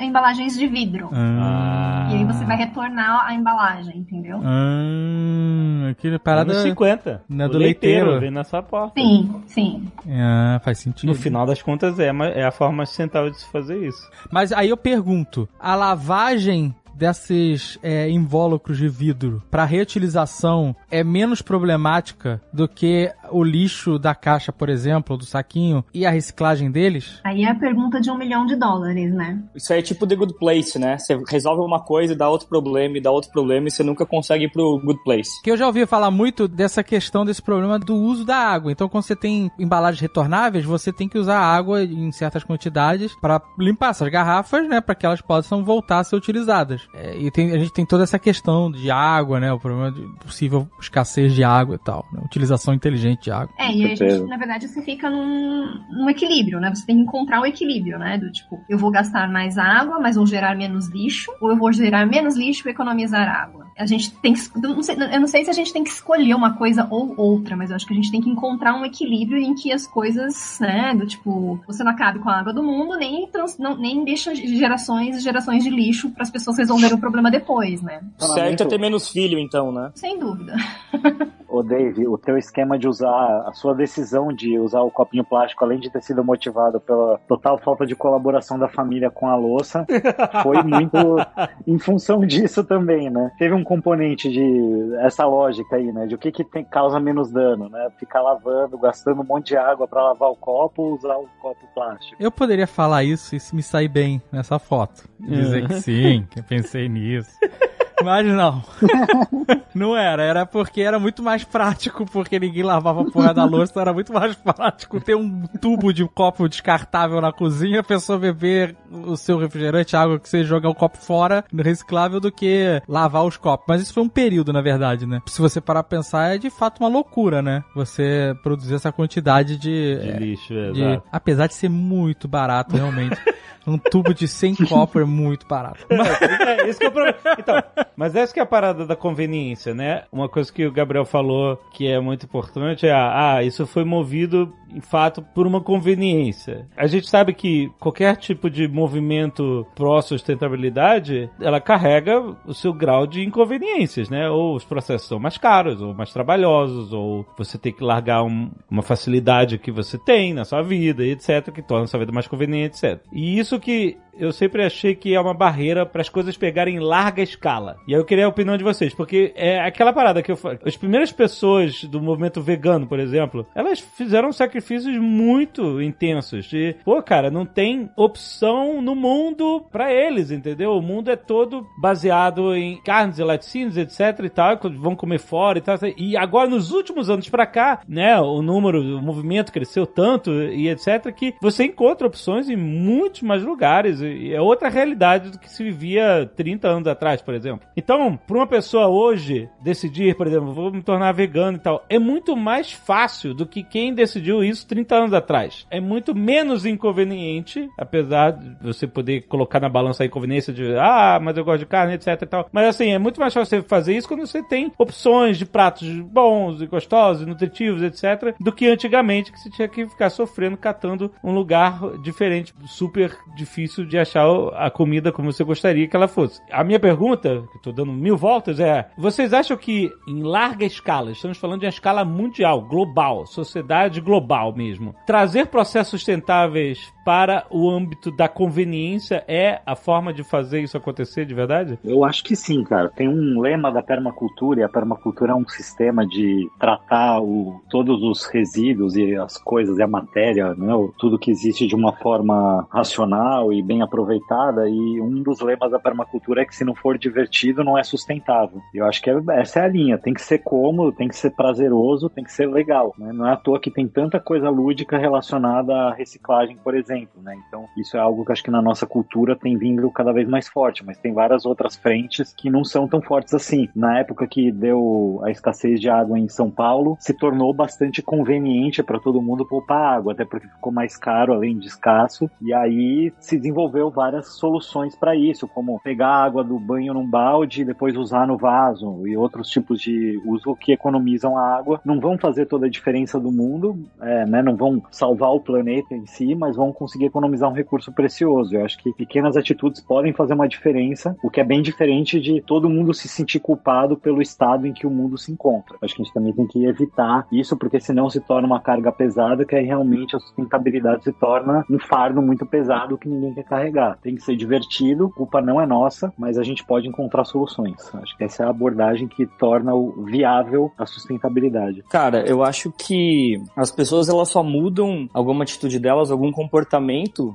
embalagens de vidro. Ah, E aí você vai retornar a embalagem, entendeu? Ah, aquele parada. Anos 50. Não é O do leiteiro. Vem na sua porta. Sim, sim. Ah, faz sentido. No final das contas, é, é a forma sustentável de se fazer isso. Mas aí eu pergunto, a lavagem desses é, invólucros de vidro para reutilização é menos problemática do que o lixo da caixa, por exemplo, do saquinho, e a reciclagem deles? Aí é a pergunta de um milhão de dólares, né? Isso aí é tipo The Good Place, né? Você resolve uma coisa, dá outro problema, e dá outro problema, e você nunca consegue ir pro Good Place. Que eu já ouvi falar muito dessa questão desse problema do uso da água. Então, quando você tem embalagens retornáveis, você tem que usar água em certas quantidades para limpar essas garrafas, né? Para que elas possam voltar a ser utilizadas. É, e tem, a gente tem toda essa questão de água, né? O problema de possível escassez de água e tal. Né? Utilização inteligente de água. É, e a gente, na verdade, você fica num, num equilíbrio, né? Você tem que encontrar o equilíbrio, né? Do tipo, eu vou gastar mais água, mas vou gerar menos lixo, ou eu vou gerar menos lixo e economizar água. A gente tem que. Eu não, sei, eu não sei se a gente tem que escolher uma coisa ou outra, mas eu acho que a gente tem que encontrar um equilíbrio em que as coisas, né? Do tipo, você não acabe com a água do mundo, nem, trans, não, nem deixa gerações e gerações de lixo para as pessoas resolverem o problema depois, né? Certo é ter menos filho, então, né? Sem dúvida. Ô Dave, o teu esquema de usar, a sua decisão de usar o copinho plástico, além de ter sido motivado pela total falta de colaboração da família com a louça, foi muito em função disso também, né? Teve um componente de essa lógica aí, né? De o que que tem, causa menos dano, né? Ficar lavando, gastando um monte de água para lavar o copo ou usar o copo plástico. Eu poderia falar isso e me sair bem nessa foto. Dizer que sim, que eu pensei nisso. Mas não. não era. Era porque era muito mais prático, porque ninguém lavava a porra da louça. Era muito mais prático ter um tubo de copo descartável na cozinha, a pessoa beber o seu refrigerante, a água que você jogar o copo fora, reciclável, do que lavar os copos. Mas isso foi um período, na verdade, né? Se você parar pra pensar, é de fato uma loucura, né? Você produzir essa quantidade de... De lixo, é, de, exato. Apesar de ser muito barato, realmente. Um tubo de 100 copos é muito barato. É, isso que é o problema. Então, mas essa que é a parada da conveniência, né? Uma coisa que o Gabriel falou que é muito importante é, ah, isso foi movido, em fato, por uma conveniência. A gente sabe que qualquer tipo de movimento pró-sustentabilidade, ela carrega o seu grau de inconveniências, né? Ou os processos são mais caros, ou mais trabalhosos, ou você tem que largar um- uma facilidade que você tem na sua vida, etc., que torna a sua vida mais conveniente, etc. E isso que eu sempre achei que é uma barreira para as coisas pegarem larga escala. E aí eu queria a opinião de vocês, porque é aquela parada que eu falo. As primeiras pessoas do movimento vegano, por exemplo, elas fizeram sacrifícios muito intensos. De, pô, cara, não tem opção no mundo para eles, entendeu? O mundo é todo baseado em carnes e laticínios, etc e tal, vão comer fora e tal. E agora, nos últimos anos pra cá, né, o número, o movimento cresceu tanto e etc, que você encontra opções em muitos mais lugares. É outra realidade do que se vivia 30 anos atrás, por exemplo. Então, para uma pessoa hoje decidir, por exemplo, vou me tornar vegano e tal, é muito mais fácil do que quem decidiu isso 30 anos atrás. É muito menos inconveniente, apesar de você poder colocar na balança a inconveniência de, ah, mas eu gosto de carne, etc e tal. Mas assim, é muito mais fácil você fazer isso quando você tem opções de pratos bons e gostosos, nutritivos, etc, do que antigamente que você tinha que ficar sofrendo catando um lugar diferente, super difícil de achar a comida como você gostaria que ela fosse. A minha pergunta, que tô dando mil voltas, é: vocês acham que em larga escala, estamos falando de uma escala mundial, global, sociedade global mesmo, trazer processos sustentáveis para o âmbito da conveniência é a forma de fazer isso acontecer de verdade? Eu acho que sim, cara. Tem um lema da permacultura, e a permacultura é um sistema de tratar o, todos os resíduos e as coisas e a matéria, né, tudo que existe de uma forma racional e bem aproveitada. E um dos lemas da permacultura é que se não for divertido, não é sustentável. Eu acho que é- essa é a linha. Tem que ser cômodo, tem que ser prazeroso, tem que ser legal. né? Não é à toa que tem tanta coisa lúdica relacionada à reciclagem, por exemplo. Né? Então, isso é algo que acho que na nossa cultura tem vindo cada vez mais forte, mas tem várias outras frentes que não são tão fortes assim. Na época que deu a escassez de água em São Paulo, se tornou bastante conveniente para todo mundo poupar água, até porque ficou mais caro além de escasso. E aí se desenvolveu várias soluções para isso, como pegar água do banho num balde e depois usar no vaso e outros tipos de uso que economizam a água. Não vão fazer toda a diferença do mundo, é, né? Não vão salvar o planeta em si, mas vão conseguir economizar um recurso precioso. Eu acho que pequenas atitudes podem fazer uma diferença, o que é bem diferente de todo mundo se sentir culpado pelo estado em que o mundo se encontra. Acho que a gente também tem que evitar isso, porque senão se torna uma carga pesada, que aí realmente a sustentabilidade se torna um fardo muito pesado que ninguém quer carregar. Tem que ser divertido, culpa não é nossa, mas a gente pode encontrar soluções. Acho que essa é a abordagem que torna o viável a sustentabilidade. Cara, eu acho que as pessoas elas só mudam alguma atitude delas, algum comportamento,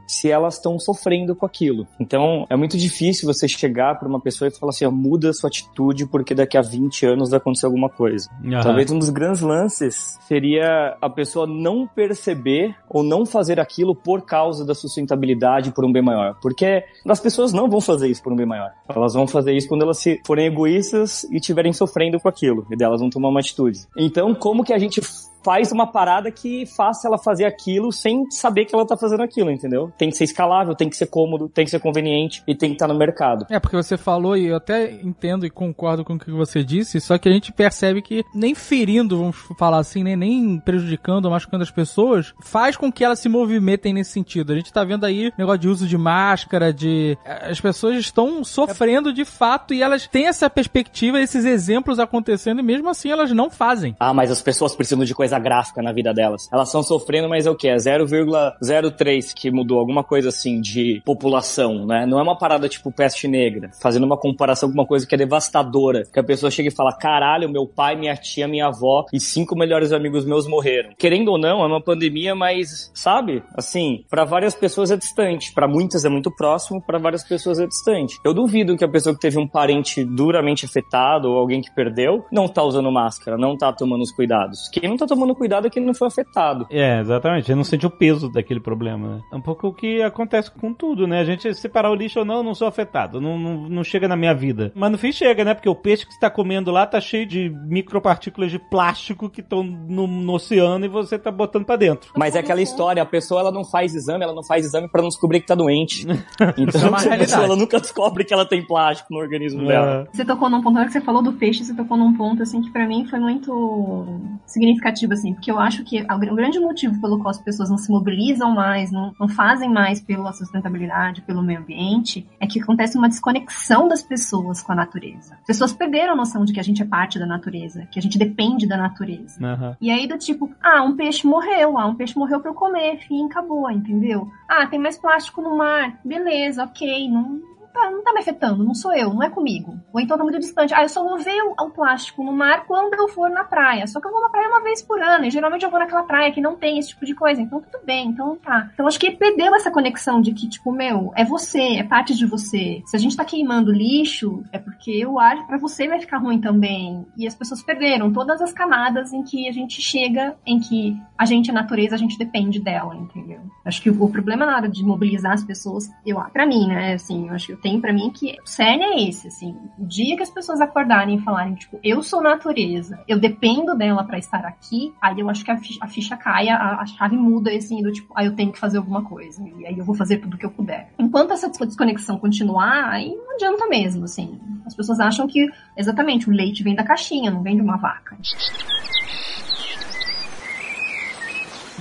se elas estão sofrendo com aquilo. Então, é muito difícil você chegar para uma pessoa e falar assim, ó, muda a sua atitude porque daqui a 20 anos vai acontecer alguma coisa. Aham. Talvez um dos grandes lances seria a pessoa não perceber ou não fazer aquilo por causa da sustentabilidade por um bem maior. Porque as pessoas não vão fazer isso por um bem maior. Elas vão fazer isso quando elas se forem egoístas e estiverem sofrendo com aquilo. E delas vão tomar uma atitude. Então, como que a gente faz uma parada que faça ela fazer aquilo sem saber que ela tá fazendo aquilo, entendeu? Tem que ser escalável, tem que ser cômodo, tem que ser conveniente e tem que estar no mercado. É, porque você falou, e eu até entendo e concordo com o que você disse, só que a gente percebe que nem ferindo, vamos falar assim, né, nem prejudicando ou machucando as pessoas, faz com que elas se movimentem nesse sentido. A gente tá vendo aí negócio de uso de máscara, de... As pessoas estão sofrendo de fato e elas têm essa perspectiva, esses exemplos acontecendo e mesmo assim elas não fazem. Ah, mas as pessoas precisam de coisa gráfica na vida delas. Elas estão sofrendo, mas é o que? É 0,03 que mudou, alguma coisa assim de população, né? Não é uma parada tipo peste negra, fazendo uma comparação com uma coisa que é devastadora, que a pessoa chega e fala, caralho, meu pai, minha tia, minha avó e cinco melhores amigos meus morreram. Querendo ou não, é uma pandemia, mas, sabe? Assim, para várias pessoas é distante, para muitas é muito próximo, para várias pessoas é distante. Eu duvido que a pessoa que teve um parente duramente afetado ou alguém que perdeu não tá usando máscara, não tá tomando os cuidados. Quem não tá tomando cuidado é quem não foi afetado. É, exatamente. Ele não sente o peso daquele problema, né? É um pouco o que acontece com tudo, né? A gente separar o lixo ou não, eu não sou afetado. Não, não, não chega na minha vida. Mas no fim chega, né? Porque o peixe que você tá comendo lá tá cheio de micropartículas de plástico que estão no, no oceano e você tá botando pra dentro. Mas é aquela história, a pessoa ela não faz exame, ela não faz exame pra não descobrir que tá doente. É Então pessoa realidade. ela nunca descobre que ela tem plástico no organismo dela. É. Você tocou num ponto, na hora que você falou do peixe, você tocou num ponto, assim, que pra mim foi muito significativo, assim, porque eu acho que o grande motivo pelo qual as pessoas não se mobilizam mais, não, não fazem mais pela sustentabilidade, pelo meio ambiente, é que acontece uma desconexão das pessoas com a natureza. As pessoas perderam a noção de que a gente é parte da natureza, que a gente depende da natureza. Aham. E aí do tipo, ah, um peixe morreu, ah, um peixe morreu pra eu comer, fim, acabou, entendeu? Ah, tem mais plástico no mar, beleza, ok, não tá, não tá me afetando, não sou eu, não é comigo. Ou então tá muito distante. Ah, eu só vou ver o, o plástico no mar quando eu for na praia. Só que eu vou na praia uma vez por ano, e geralmente eu vou naquela praia que não tem esse tipo de coisa, então tudo bem, então tá. Então acho que perdeu essa conexão de que, tipo, meu, é você, é parte de você. Se a gente tá queimando lixo, é porque eu acho pra você vai ficar ruim também. E as pessoas perderam todas as camadas em que a gente chega, em que a gente é natureza, a gente depende dela, entendeu? Acho que o, o problema na hora de mobilizar as pessoas, eu, para mim, né, assim, eu acho que tenho pra mim que o cerne é esse, assim, o dia que as pessoas acordarem e falarem, tipo, eu sou natureza, eu dependo dela pra estar aqui, aí eu acho que a ficha, a ficha cai, a, a chave muda, assim, do tipo, aí eu tenho que fazer alguma coisa, e aí eu vou fazer tudo que eu puder. Enquanto essa desconexão continuar, aí não adianta mesmo, assim. As pessoas acham que, exatamente, o leite vem da caixinha, não vem de uma vaca.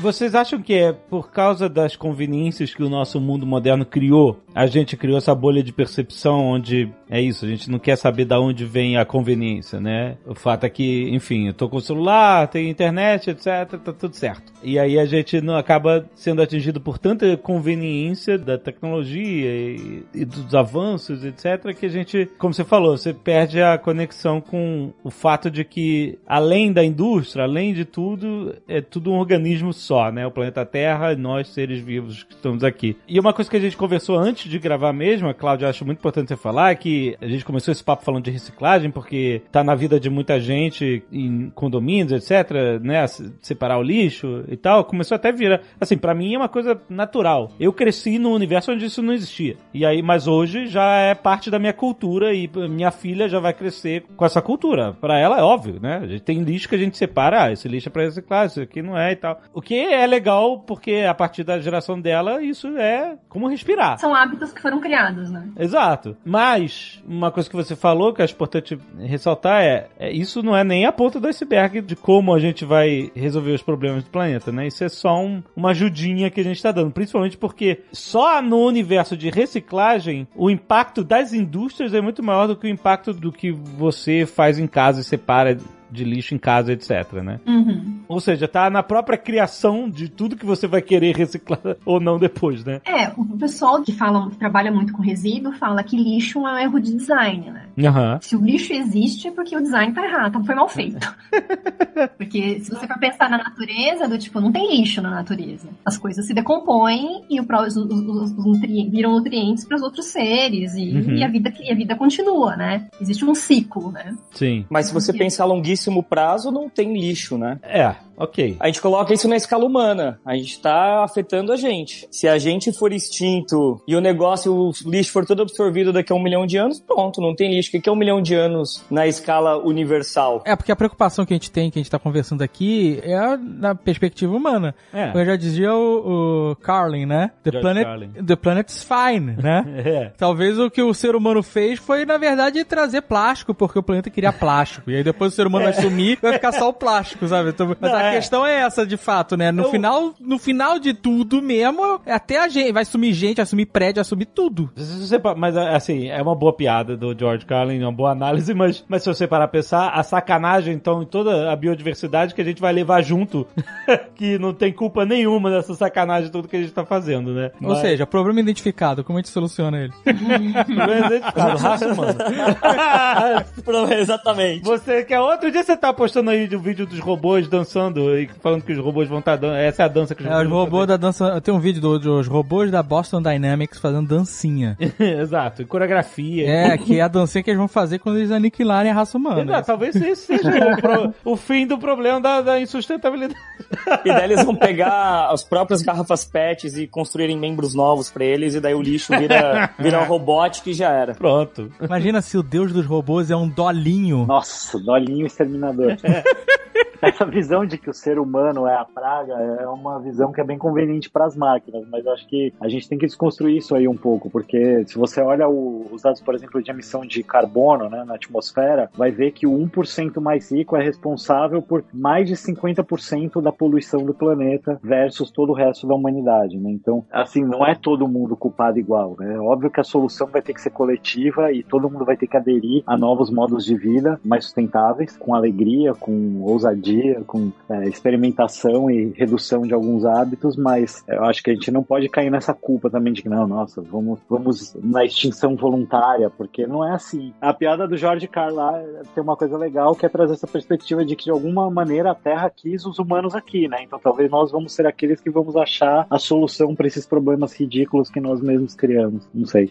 Vocês acham que é por causa das conveniências que o nosso mundo moderno criou? A gente criou essa bolha de percepção onde é isso, a gente não quer saber da onde vem a conveniência, né? O fato é que, enfim, eu tô com o celular, tem internet, etc, tá tudo certo. E aí a gente não acaba sendo atingido por tanta conveniência da tecnologia e, e dos avanços, etc, que a gente, como você falou, você perde a conexão com o fato de que além da indústria, além de tudo, é tudo um organismo só, né? O planeta Terra e nós, seres vivos que estamos aqui. E uma coisa que a gente conversou antes de gravar mesmo, a Cláudia, acho muito importante você falar, é que a gente começou esse papo falando de reciclagem, porque tá na vida de muita gente em condomínios, etc, né? se- Separar o lixo e tal. Começou até a virar. Assim, pra mim é uma coisa natural. Eu cresci num universo onde isso não existia. E aí, mas hoje já é parte da minha cultura e minha filha já vai crescer com essa cultura. Pra ela é óbvio, né? A gente tem lixo que a gente separa, ah, esse lixo é pra reciclar, isso aqui não é e tal. O que é legal, porque a partir da geração dela, isso é como respirar. São hábitos hábitos que foram criados, né? Exato. Mas, uma coisa que você falou que acho importante ressaltar é, é, isso não é nem a ponta do iceberg de como a gente vai resolver os problemas do planeta, né? Isso é só um, uma ajudinha que a gente está dando. Principalmente porque só no universo de reciclagem, o impacto das indústrias é muito maior do que o impacto do que você faz em casa e separa de lixo em casa, etc, né? Uhum. Ou seja, tá na própria criação de tudo que você vai querer reciclar ou não depois, né? É, o pessoal que fala, que trabalha muito com resíduo fala que lixo é um erro de design, né? Aham. Se o lixo existe é porque o design tá errado, então foi mal feito. porque se você for pensar na natureza, do tipo, não tem lixo na natureza. As coisas se decompõem e os, os- os nutri- viram nutrientes para os outros seres e, Uhum. e a vida, e a vida continua, né? Existe um ciclo, né? Sim. Mas se você pensar a longuíssimo prazo, não tem lixo, né? É, ok. A gente coloca isso na escala humana. A gente tá afetando a gente. Se a gente for extinto e o negócio, o lixo for todo absorvido daqui a um milhão de anos, pronto, não tem lixo. O que que é um milhão de anos na escala universal? É, porque a preocupação que a gente tem, que a gente tá conversando aqui, é na perspectiva humana. É. Como já dizia o, o Carlin, né? The, George planet, Carlin. the planet's fine, né? É. Talvez o que o ser humano fez foi, na verdade, trazer plástico, porque o planeta queria plástico. E aí depois o ser humano vai sumir vai ficar só o plástico, sabe? Então, mas Não, a é. questão é essa, de fato, né? No, Eu- final, no final de tudo mesmo, até a gente vai sumir gente, vai sumir prédio, vai sumir tudo. Mas assim, é uma boa piada do George Carlin, é uma boa análise, mas, mas se você parar pra pensar, a sacanagem, então, em toda a biodiversidade que a gente vai levar junto, que não tem culpa nenhuma dessa sacanagem tudo que a gente tá fazendo, né? Ou seja, problema identificado, como a gente soluciona ele? seja, raça humana. Exatamente. Você quer outro dia você tá postando aí o vídeo dos robôs dançando e falando que os robôs vão estar dando. Essa é a dança que os É, os vão robôs da dança. Tem um vídeo do- dos robôs da Boston Dynamics fazendo dancinha. Exato, e coreografia. É, que é a dancinha que eles vão fazer quando eles aniquilarem a raça humana. Exato, talvez esse seja o, pro- o fim do problema da, da insustentabilidade. E daí eles vão pegar as próprias garrafas PETs e construírem membros novos pra eles, e daí o lixo vira, vira um robótico e já era. Pronto. Imagina se o deus dos robôs é um dolinho. Nossa, dolinho exterminador. Essa visão de que o ser humano é a praga é uma visão que é bem conveniente para as máquinas, mas acho que a gente tem que desconstruir isso aí um pouco, porque se você olha o- os dados, por exemplo, de emissão de carbono né, na atmosfera, vai ver que o 1% mais rico é responsável por mais de 50% da poluição do planeta versus todo o resto da humanidade. Né? Então, assim, não é todo mundo culpado igual. Né? É óbvio que a solução vai ter que ser coletiva e todo mundo vai ter que aderir a novos modos de vida mais sustentáveis, com alegria, com ousadia, com é, experimentação e redução de alguns hábitos, mas eu acho que a gente não pode cair nessa culpa também de que não, nossa, vamos, vamos na extinção voluntária, porque não é assim. A piada do Jorge Carlin tem uma coisa legal que é trazer essa perspectiva de que de alguma maneira a Terra quis os humanos aqui, né? Então talvez nós vamos ser aqueles que vamos achar a solução para esses problemas ridículos que nós mesmos criamos. Não sei.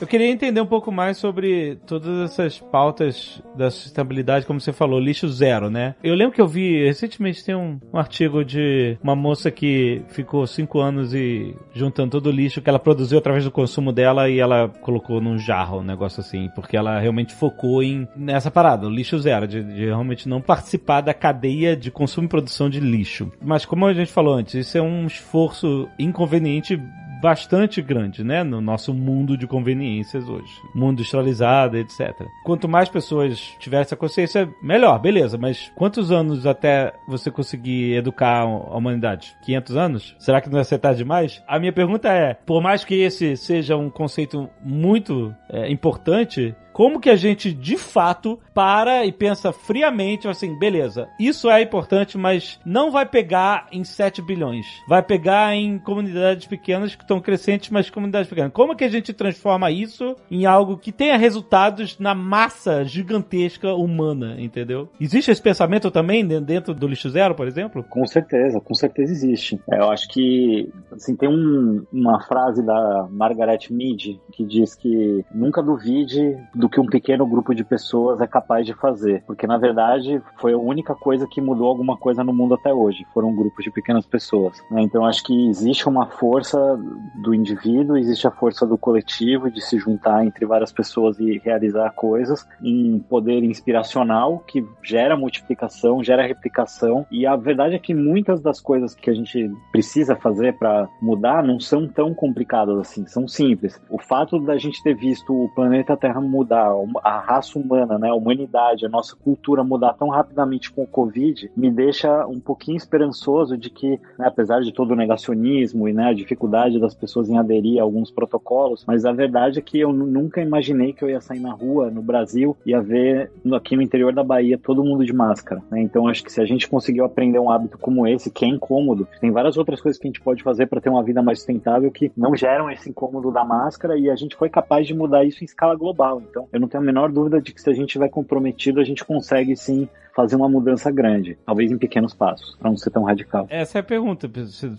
Eu queria entender um pouco mais sobre todas essas pautas da sustentabilidade, como você falou, lixo zero, né? Eu lembro que eu vi, recentemente tem um, um artigo de uma moça que ficou cinco anos e juntando todo o lixo que ela produziu através do consumo dela e ela colocou num jarro, um negócio assim, porque ela realmente focou em nessa parada, o lixo zero, de, de realmente não participar da cadeia de consumo e produção de lixo. Mas como a gente falou antes, isso é um esforço inconveniente bastante grande, né, no nosso mundo de conveniências hoje, mundo industrializado, etc. Quanto mais pessoas tiverem essa consciência, melhor, beleza, mas quantos anos até você conseguir educar a humanidade? 500 anos? Será que não vai ser tarde demais? A minha pergunta é, por mais que esse seja um conceito muito é, importante, como que a gente de fato para e pensa friamente assim, beleza, isso é importante, mas não vai pegar em 7 bilhões. Vai pegar em comunidades pequenas que estão crescentes, mas comunidades pequenas. Como que a gente transforma isso em algo que tenha resultados na massa gigantesca humana, entendeu? Existe esse pensamento também dentro do lixo zero, por exemplo? Com certeza, com certeza existe. É, eu acho que assim, tem um- uma frase da Margaret Mead que diz que nunca duvide do que um pequeno grupo de pessoas é capaz de fazer. Porque, na verdade, foi a única coisa que mudou alguma coisa no mundo até hoje. Foram grupos de pequenas pessoas. Né? Então, acho que existe uma força do indivíduo, existe a força do coletivo de se juntar entre várias pessoas e realizar coisas em poder inspiracional que gera multiplicação, gera replicação. E a verdade é que muitas das coisas que a gente precisa fazer para mudar não são tão complicadas assim, são simples. O fato da gente ter visto o planeta Terra mudar, a raça humana, né, a humanidade, a nossa cultura mudar tão rapidamente com o Covid, me deixa um pouquinho esperançoso de que, né, apesar de todo o negacionismo e né, a dificuldade das pessoas em aderir a alguns protocolos, mas a verdade é que eu nunca imaginei que eu ia sair na rua no Brasil e ia ver aqui no interior da Bahia todo mundo de máscara. Né? Então acho que se a gente conseguiu aprender um hábito como esse, que é incômodo, tem várias outras coisas que a gente pode fazer para ter uma vida mais sustentável que não geram esse incômodo da máscara e a gente foi capaz de mudar isso em escala global. Então eu não tenho a menor dúvida de que se a gente estiver comprometido, a gente consegue sim fazer uma mudança grande, talvez em pequenos passos, para não ser tão radical. Essa é a pergunta.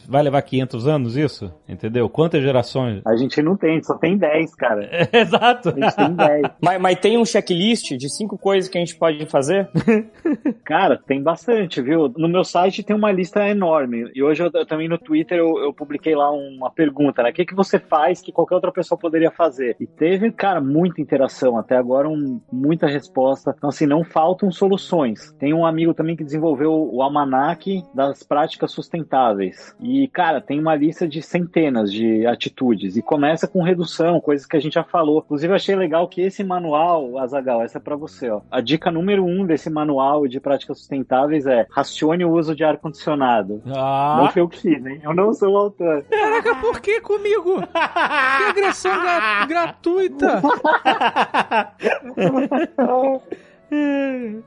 Vai levar 500 anos isso? Entendeu? Quantas gerações? A gente não tem, só tem 10, cara. É, exato. A gente tem 10. Mas, mas tem um checklist de cinco coisas que a gente pode fazer? cara, tem bastante, viu? No meu site tem uma lista enorme. E hoje eu, eu também no Twitter eu, eu, publiquei lá uma pergunta, né? O que, que você faz que qualquer outra pessoa poderia fazer? E teve, cara, muita interação. Até agora, um, muita resposta. Então, assim, não faltam soluções. Tem um amigo também que desenvolveu o almanac das práticas sustentáveis. E, cara, tem uma lista de centenas de atitudes. E começa com redução, coisas que a gente já falou. Inclusive, eu achei legal que esse manual, Azagal, essa é pra você, ó. A dica número um desse manual de práticas sustentáveis é racione o uso de ar-condicionado. Ah. Não foi eu que fiz, hein? Eu não sou o autor. Caraca, por que comigo? Que agressão gra gratuita!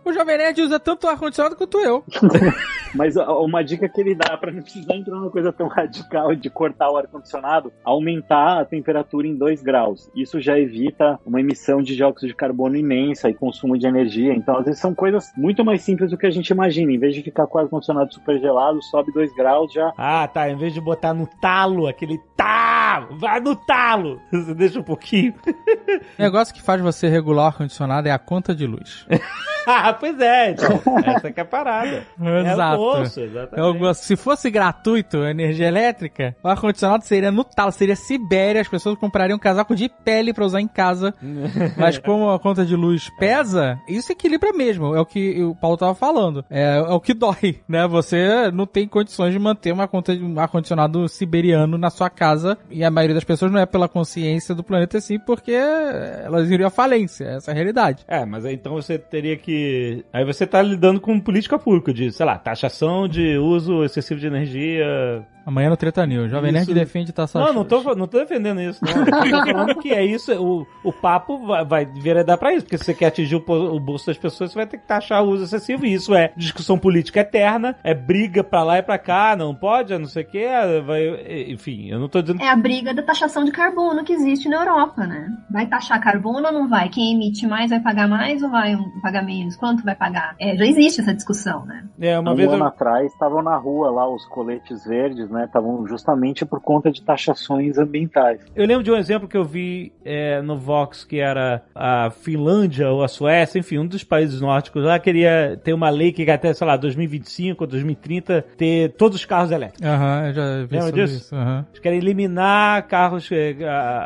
O Jovem Nerd usa tanto ar-condicionado quanto eu. Mas uma dica que ele dá para não precisar entrar numa coisa tão radical de cortar o ar-condicionado, aumentar a temperatura em 2 graus. Isso já evita uma emissão de dióxido de carbono imensa e consumo de energia. Então, às vezes, são coisas muito mais simples do que a gente imagina. Em vez de ficar com o ar-condicionado super gelado, sobe 2 graus já. Ah, tá. Em vez de botar no talo, aquele tá, vai no talo. Você deixa um pouquinho. O negócio que faz você regular o ar-condicionado é a conta de luz. Ah, pois é, então, essa que é a parada. Exato. É o exatamente. É o gosto. Se fosse gratuito a energia elétrica, o ar-condicionado seria no talo, seria Sibéria, as pessoas comprariam um casaco de pele pra usar em casa. Mas como a conta de luz pesa, isso equilibra mesmo. É o que o Paulo tava falando. É, é o que dói, né? Você não tem condições de manter uma conta de um ar-condicionado siberiano na sua casa. E a maioria das pessoas não é pela consciência do planeta assim, porque elas iriam à falência. Essa é a realidade. É, mas então você teria que. Aí você tá lidando com política pública de, sei lá, taxação de uso excessivo de energia. Amanhã no Treta News. Jovem Nerd defende taxação. Não, não tô, não tô defendendo isso, não. Eu tô falando que é isso, o, o papo vai, vai dar pra isso, porque se você quer atingir o, o bolso das pessoas, você vai ter que taxar o uso excessivo, e isso é discussão política eterna, é briga pra lá e pra cá, não pode, não sei o que, vai, enfim, eu não tô dizendo... É a briga da taxação de carbono que existe na Europa, né? Vai taxar carbono ou não vai? Quem emite mais vai pagar mais ou vai pagar menos? Quanto vai pagar? É, já existe essa discussão, né? É, uma um vez ano eu... atrás estavam na rua lá os coletes verdes, né? Estavam justamente por conta de taxações ambientais. Eu lembro de um exemplo que eu vi é, no Vox, que era a Finlândia ou a Suécia, enfim, um dos países nórdicos lá queria ter uma lei que até, sei lá, 2025 ou 2030 ter todos os carros elétricos. Aham, uhum, eu já vi Lembra sobre disso? isso. Uhum. Eles querem eliminar carros... Uh...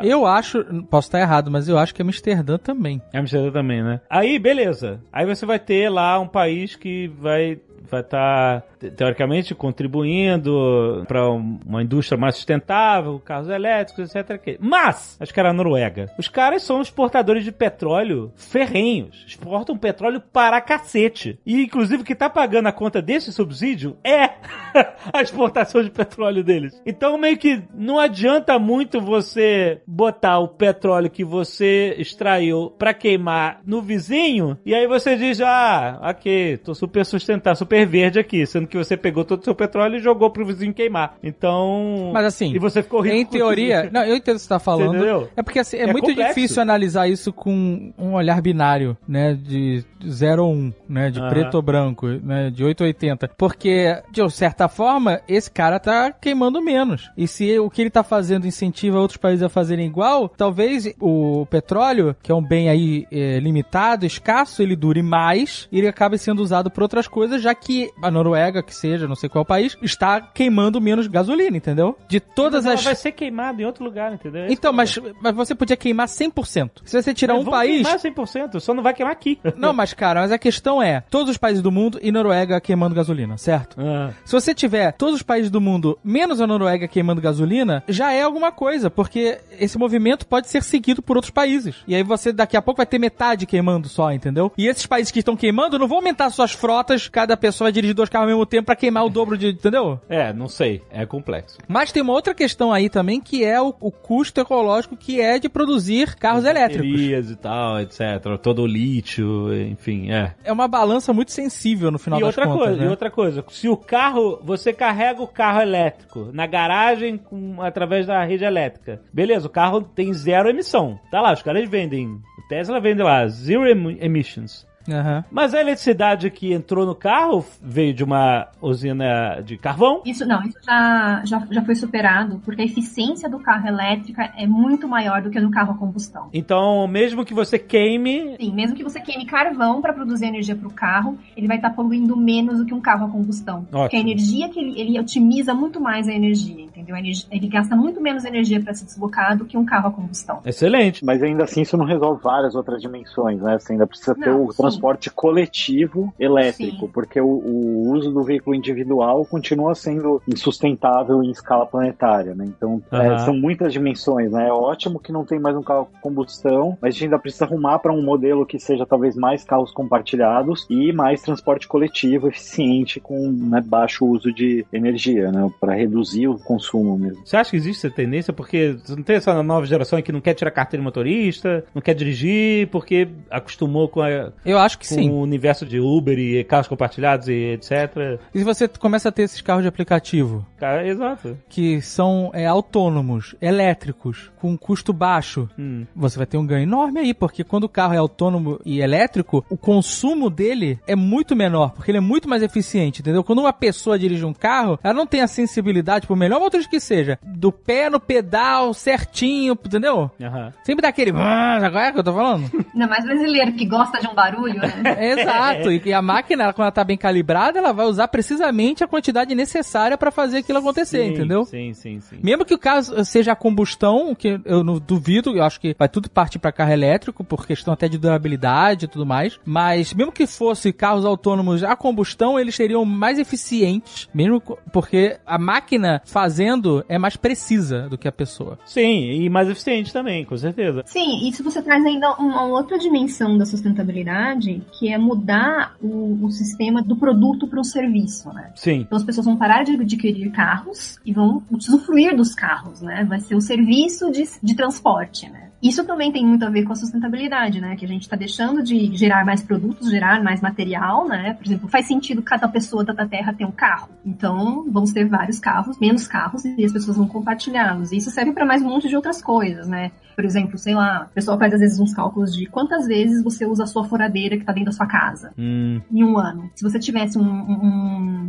Eu acho, posso estar errado, mas eu acho que Amsterdã também. Amsterdã também, né? Aí, beleza. Aí você vai ter lá um país que vai vai estar, tá, teoricamente, contribuindo para uma indústria mais sustentável, carros elétricos, etc. Mas, acho que era a Noruega. Os caras são exportadores de petróleo ferrenhos. Exportam petróleo para cacete. E, inclusive, o que está pagando a conta desse subsídio é a exportação de petróleo deles. Então, meio que não adianta muito você botar o petróleo que você extraiu para queimar no vizinho e aí você diz, ah, ok, tô super sustentável, super verde aqui, sendo que você pegou todo o seu petróleo e jogou pro vizinho queimar. Então. Mas assim, E você ficou rico. Em teoria, não, eu entendo o que você tá falando. entendeu? É porque assim, é, É muito complexo. difícil analisar isso com um olhar binário, né? De 0 ou 1, um, né? De Aham. preto ou branco, né? De 8 ou 80. Porque, de certa forma, esse cara tá queimando menos. E se o que ele tá fazendo incentiva outros países a fazerem igual, talvez o petróleo, que é um bem aí é, limitado, escasso, ele dure mais e ele acabe sendo usado por outras coisas, já que a Noruega, que seja, não sei qual país, está queimando menos gasolina, entendeu? De todas Mas as vai ser queimado em outro lugar, entendeu? Esse então, é mas, mas você podia queimar 100%. Se você tirar Mas um país. queimar 100%, só não vai queimar aqui. Não, mas cara, mas a questão é: todos os países do mundo e Noruega queimando gasolina, certo? Ah. Se você tiver todos os países do mundo menos a Noruega queimando gasolina, já é alguma coisa, porque esse movimento pode ser seguido por outros países. E aí você daqui a pouco vai ter metade queimando só, entendeu? E esses países que estão queimando não vão aumentar suas frotas, cada pessoa vai dirigir dois carros ao mesmo tempo pra queimar o dobro de, entendeu? É, não sei. É complexo. Mas tem uma outra questão aí também que é o, o custo ecológico que é de produzir carros elétricos. E tal, etc. Todo o lítio, enfim, é. É uma balança muito sensível no final e das outra contas, coisa, né? e outra coisa, se o carro, você carrega o carro elétrico na garagem com, através da rede elétrica, beleza, o carro tem zero emissão. Tá lá, os caras vendem, o Tesla vende lá, zero em- emissions. Aham. Mas a eletricidade que entrou no carro veio de uma usina de carvão. Isso não, isso já, já, já foi superado, porque a eficiência do carro elétrico é muito maior do que a do carro a combustão. Então, mesmo que você queime, Sim, mesmo que você queime carvão para produzir energia para o carro, ele vai estar poluindo menos do que um carro a combustão. Porque a energia que ele, ele otimiza muito mais a energia, entendeu? A energia- ele gasta muito menos energia para se deslocar do que um carro a combustão. excelente. Mas ainda assim isso não resolve várias outras dimensões, né? Você ainda precisa ter Não, o sim. Transporte coletivo elétrico, Sim. porque o, o uso do veículo individual continua sendo insustentável em escala planetária, né? Então é, Aham. são muitas dimensões, né? É ótimo que não tem mais um carro a combustão, mas a gente ainda precisa arrumar para um modelo que seja talvez mais carros compartilhados e mais transporte coletivo eficiente com né, baixo uso de energia, né? Para reduzir o consumo mesmo. Você acha que existe essa tendência? Porque você não tem essa nova geração que não quer tirar carteira de motorista, não quer dirigir, porque acostumou com, a- Eu acho que com sim. o universo de Uber e carros compartilhados e etc. E se você começa a ter esses carros de aplicativo, Cara, exato. que são é, autônomos, elétricos, com custo baixo, Hum. você vai ter um ganho enorme aí, porque quando o carro é autônomo e elétrico, o consumo dele é muito menor, porque ele é muito mais eficiente, entendeu? Quando uma pessoa dirige um carro, ela não tem a sensibilidade, por melhor motorista que seja, do pé no pedal certinho, entendeu? Aham. Sempre dá aquele... Agora é que eu tô falando? Ainda mais brasileiro que gosta de um barulho, né? Exato. E, a máquina, quando ela tá bem calibrada, ela vai usar precisamente a quantidade necessária pra fazer aquilo acontecer, Sim, entendeu? Sim, sim, sim. Mesmo que o carro seja a combustão, que eu não duvido, eu acho que vai tudo partir para carro elétrico, por questão até de durabilidade e tudo mais. Mas mesmo que fosse carros autônomos a combustão, eles seriam mais eficientes, mesmo porque a máquina fazendo é mais precisa do que a pessoa. Sim, e mais eficiente também, com certeza. Sim, e se você traz ainda uma outra dimensão da sustentabilidade, que é mudar o, o sistema do produto para o serviço, né? Sim. Então as pessoas vão parar de adquirir carros e vão usufruir dos carros, né? Vai ser o serviço de, de transporte, né? Isso também tem muito a ver com a sustentabilidade, né? Que a gente está deixando de gerar mais produtos, gerar mais material, né? Por exemplo, faz sentido cada pessoa da Terra ter um carro. Então, vamos ter vários carros, menos carros, e as pessoas vão compartilhá-los. E Isso serve para mais um monte de outras coisas, né? Por exemplo, sei lá, o pessoal faz às vezes uns cálculos de quantas vezes você usa a sua furadeira que está dentro da sua casa Hum, em um ano. Se você tivesse um, um-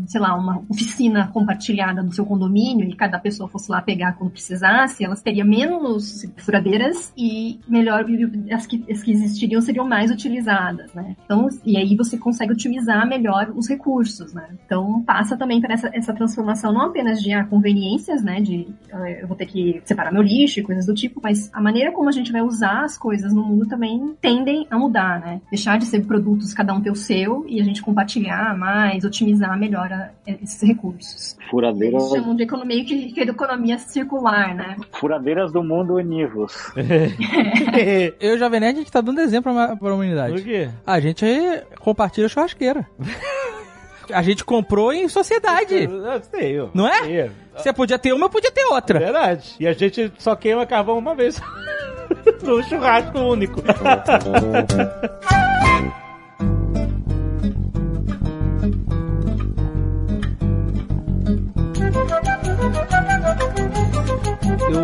um, sei lá, uma oficina compartilhada do seu condomínio e cada pessoa fosse lá pegar quando precisasse, elas teriam menos furadeiras e melhor as que, as que existiriam seriam mais utilizadas, né? Então, e aí você consegue otimizar melhor os recursos, né? Então passa também para essa, essa transformação não apenas de ah, conveniências, né? De ah, eu vou ter que separar meu lixo e coisas do tipo, mas a maneira como a gente vai usar as coisas no mundo também tendem a mudar, né? Deixar de ser produtos cada um ter o seu e a gente compartilhar mais, otimizar melhor a- esses recursos. Furadeiras, Eles chamam de economia que, que é de economia circular, né? furadeiras do mundo univos. Eu e o Jovem Nerd, a gente tá dando exemplo pra, pra o humanidade. quê? A gente compartilha churrasqueira. A gente comprou em sociedade. Eu sei, eu Não é? sei. Você podia ter uma, eu podia ter outra. Verdade. E a gente só queima carvão uma vez. Num churrasco único.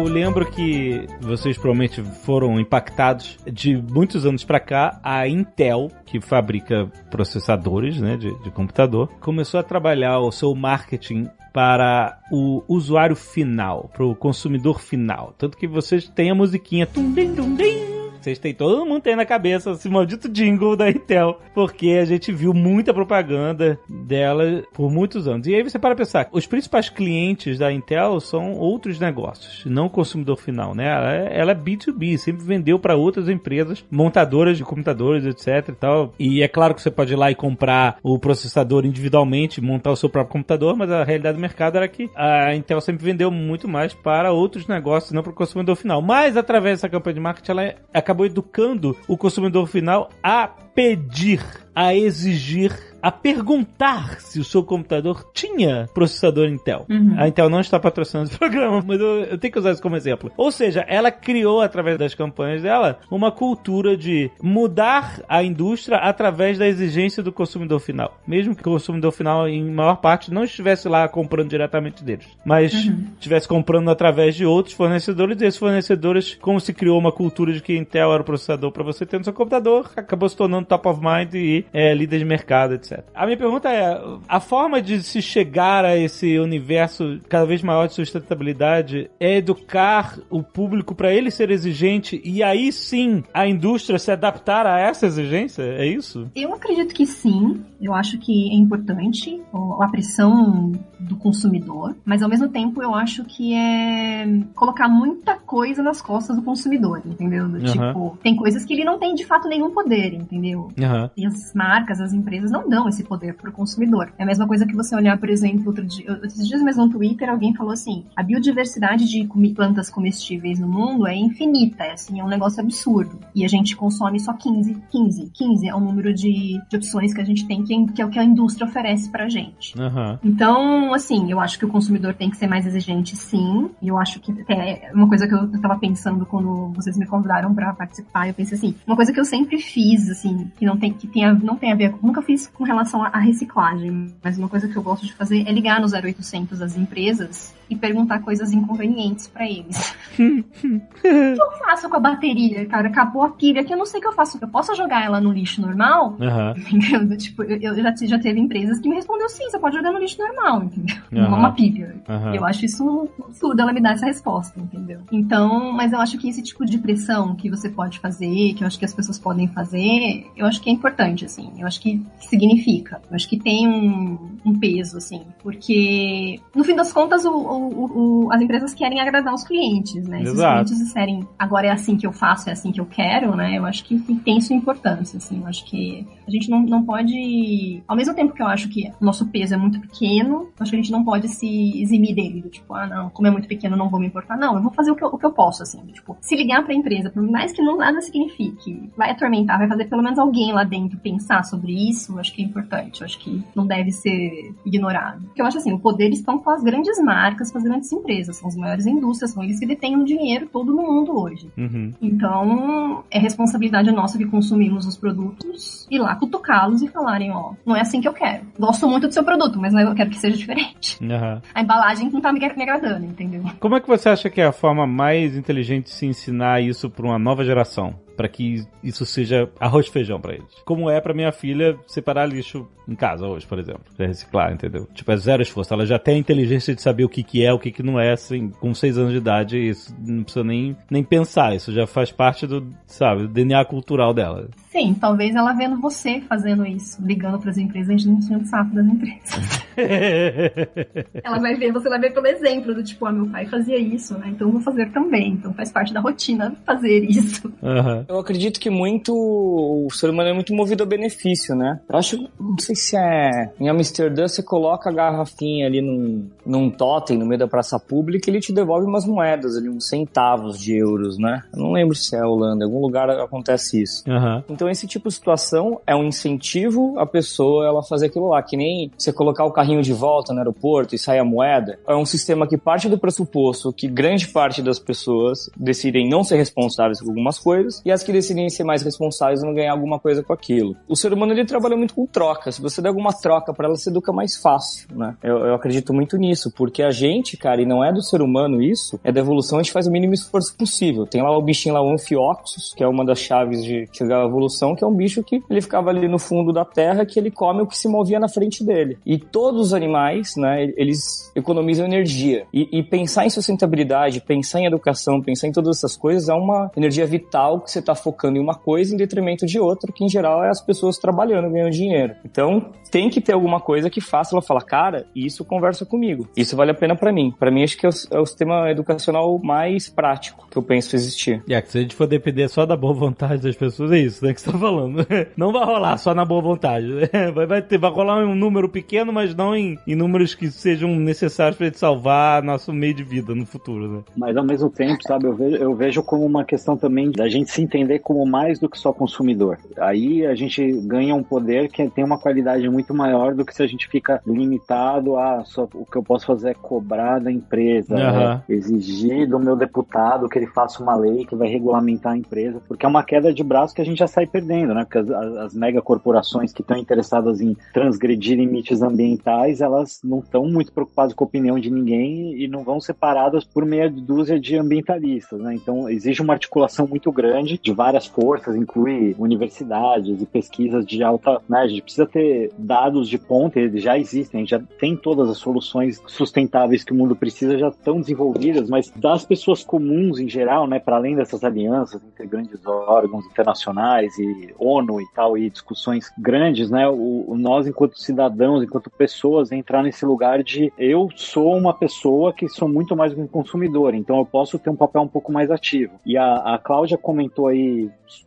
Lembro que vocês provavelmente foram impactados de muitos anos pra cá, a Intel, que fabrica processadores né, de, de computador, começou a trabalhar o seu marketing para o usuário final, para o consumidor final. Tanto que vocês têm a musiquinha. Tum, dim, tum, dim, vocês têm, todo mundo tem na cabeça esse maldito jingle da Intel, porque a gente viu muita propaganda dela por muitos anos. E aí você para pensar, os principais clientes da Intel são outros negócios, não o consumidor final, né? Ela é, ela é B2B, sempre vendeu para outras empresas, montadoras de computadores, etc e tal. E é claro que você pode ir lá e comprar o processador individualmente, montar o seu próprio computador, mas a realidade do mercado era que a Intel sempre vendeu muito mais para outros negócios, não para o consumidor final. Mas através dessa campanha de marketing, ela acabou educando o consumidor final a pedir, a exigir a perguntar se o seu computador tinha processador Intel. Uhum. A Intel não está patrocinando esse programa, mas eu, eu, tenho que usar isso como exemplo. Ou seja, ela criou, através das campanhas dela, uma cultura de mudar a indústria através da exigência do consumidor final. Mesmo que o consumidor final, em maior parte, não estivesse lá comprando diretamente deles, mas uhum. estivesse comprando através de outros fornecedores, e esses fornecedores, como se criou uma cultura de que Intel era o processador para você ter no seu computador, acabou se tornando top of mind e é, líder de mercado, etc. A minha pergunta é: a forma de se chegar a esse universo cada vez maior de sustentabilidade é educar o público para ele ser exigente e aí sim a indústria se adaptar a essa exigência? É isso? Eu acredito que sim. Eu acho que é importante a pressão do consumidor, mas ao mesmo tempo eu acho que é colocar muita coisa nas costas do consumidor, entendeu? Uhum. Tipo, tem coisas que ele não tem de fato nenhum poder, entendeu? Uhum. E as marcas, as empresas não dão esse poder pro consumidor. É a mesma coisa que você olhar, por exemplo, outro dia, esses dias mesmo no Twitter, alguém falou assim: a biodiversidade de plantas comestíveis no mundo é infinita, é, assim, é um negócio absurdo. E a gente consome só 15, 15, 15 é o número de, de opções que a gente tem, que, que é o que a indústria oferece pra gente. Uhum. Então, assim, eu acho que o consumidor tem que ser mais exigente, sim. E eu acho que é uma coisa que eu tava pensando quando vocês me convidaram para participar. Eu pensei assim, uma coisa que eu sempre fiz, assim, que não tem, que tenha, não tem a ver, nunca fiz com relação à reciclagem, mas uma coisa que eu gosto de fazer é ligar no 0800 das empresas e perguntar coisas inconvenientes para eles. o que eu faço com a bateria, cara? Acabou a pilha que eu não sei o que eu faço. Eu posso jogar ela no lixo normal? Uhum. tipo, eu, eu, já, já teve empresas que me respondeu sim, você pode jogar no lixo normal, entendeu? Uhum. Não uma pilha. Uhum. Eu acho isso absurdo ela me dar essa resposta, entendeu? Então, mas eu acho que esse tipo de pressão que você pode fazer, que eu acho que as pessoas podem fazer, eu acho que é importante, assim. Eu acho que significa. Eu acho que tem um, um peso, assim. Porque, no fim das contas, o, o, o, as empresas querem agradar os clientes, né? Se os clientes disserem, agora é assim que eu faço, é assim que eu quero, né? Eu acho que tem sua importância, assim. Eu acho que a gente não, não pode... Ao mesmo tempo que eu acho que o nosso peso é muito pequeno, acho que a gente não pode se eximir dele. Do tipo, ah, não, como é muito pequeno, não vou me importar. Não, eu vou fazer o que eu, o que eu posso, assim. Tipo, se ligar pra empresa, por mais que não nada signifique, vai atormentar, vai fazer pelo menos alguém lá dentro pensar sobre isso, eu acho que é importante. Eu acho que não deve ser ignorado. Porque eu acho assim, o poder estão com as grandes marcas, as grandes empresas, são as maiores indústrias, são eles que detêm o dinheiro todo no mundo hoje. Uhum. Então, é responsabilidade nossa que consumimos os produtos ir lá cutucá-los e falarem, ó, não é assim que eu quero. Gosto muito do seu produto, mas eu quero que seja diferente. Uhum. A embalagem não tá me, me agradando, entendeu? Como é que você acha que é a forma mais inteligente de se ensinar isso para uma nova geração? Para que isso seja arroz e feijão para eles. Como é para minha filha separar lixo em casa hoje, por exemplo, para reciclar, entendeu? Tipo, é zero esforço. Ela já tem a inteligência de saber o que, que é, o que, que não é, assim, com seis anos de idade, isso não precisa nem, nem pensar, isso já faz parte do, sabe, do DNA cultural dela. Sim, talvez ela vendo você fazendo isso, ligando para as empresas, a gente não tinha saco das empresas. ela vai ver, você vai ver pelo exemplo do tipo, ah, meu pai fazia isso, né? Então eu vou fazer também. Então faz parte da rotina fazer isso. Uhum. Eu acredito que muito o ser humano é muito movido a benefício, né? Eu acho, não sei se é em Amsterdã você coloca a garrafinha ali num, num totem no meio da praça pública e ele te devolve umas moedas ali, uns centavos de euros, né? Eu não lembro se é a Holanda, em algum lugar acontece isso. Uhum. Então esse tipo de situação é um incentivo a pessoa ela fazer aquilo lá, que nem você colocar o carrinho de volta no aeroporto e sair a moeda. É um sistema que parte do pressuposto que grande parte das pessoas decidem não ser responsáveis por algumas coisas e as que decidem ser mais responsáveis vão ganhar alguma coisa com aquilo. O ser humano ele trabalha muito com troca. Se você der alguma troca para ela, se educa mais fácil, né? Eu, eu acredito muito nisso, porque a gente, cara, e não é do ser humano isso, é da evolução, a gente faz o mínimo esforço possível. Tem lá o bichinho lá, o Amphioxus, que é uma das chaves de chegar à evolução, que é um bicho que ele ficava ali no fundo da terra, que ele come o que se movia na frente dele. E todos os animais, né, eles economizam energia. E, e pensar em sustentabilidade, pensar em educação, pensar em todas essas coisas é uma energia vital que você está focando em uma coisa em detrimento de outra, que em geral é as pessoas trabalhando, ganhando dinheiro. Então, tem que ter alguma coisa que faça ela falar, cara, isso conversa comigo. Isso vale a pena para mim. Para mim, acho que é o, é o, sistema educacional mais prático que eu penso existir. É, que se a gente for depender só da boa vontade das pessoas, é isso, né, que você tá falando. Não vai rolar só na boa vontade. Vai, vai, ter, vai rolar um número pequeno, mas não em, em números que sejam necessários pra gente salvar nosso meio de vida no futuro, né? Mas ao mesmo tempo, sabe, eu vejo, eu vejo como uma questão também da gente se entender como mais do que só consumidor. Aí a gente ganha um poder que tem uma qualidade muito maior do que se a gente fica limitado a só o que eu posso fazer é cobrar da empresa, uhum. né? exigir do meu deputado que ele faça uma lei que vai regulamentar a empresa, porque é uma queda de braço que a gente já sai perdendo, né? Porque as, as megacorporações que estão interessadas em transgredir limites ambientais, elas não estão muito preocupadas com a opinião de ninguém e não vão separadas por meia dúzia de ambientalistas, né? Então exige uma articulação muito grande de várias forças, inclui universidades e pesquisas de alta, né? A gente precisa ter dados de ponta, eles já existem, já tem todas as soluções sustentáveis que o mundo precisa já estão desenvolvidas, mas das pessoas comuns em geral, né, para além dessas alianças entre grandes órgãos internacionais e ONU e tal e discussões grandes, né, o, o nós enquanto cidadãos, enquanto pessoas entrar nesse lugar de eu sou uma pessoa que sou muito mais um consumidor, então eu posso ter um papel um pouco mais ativo. E a, a Cláudia comentou aí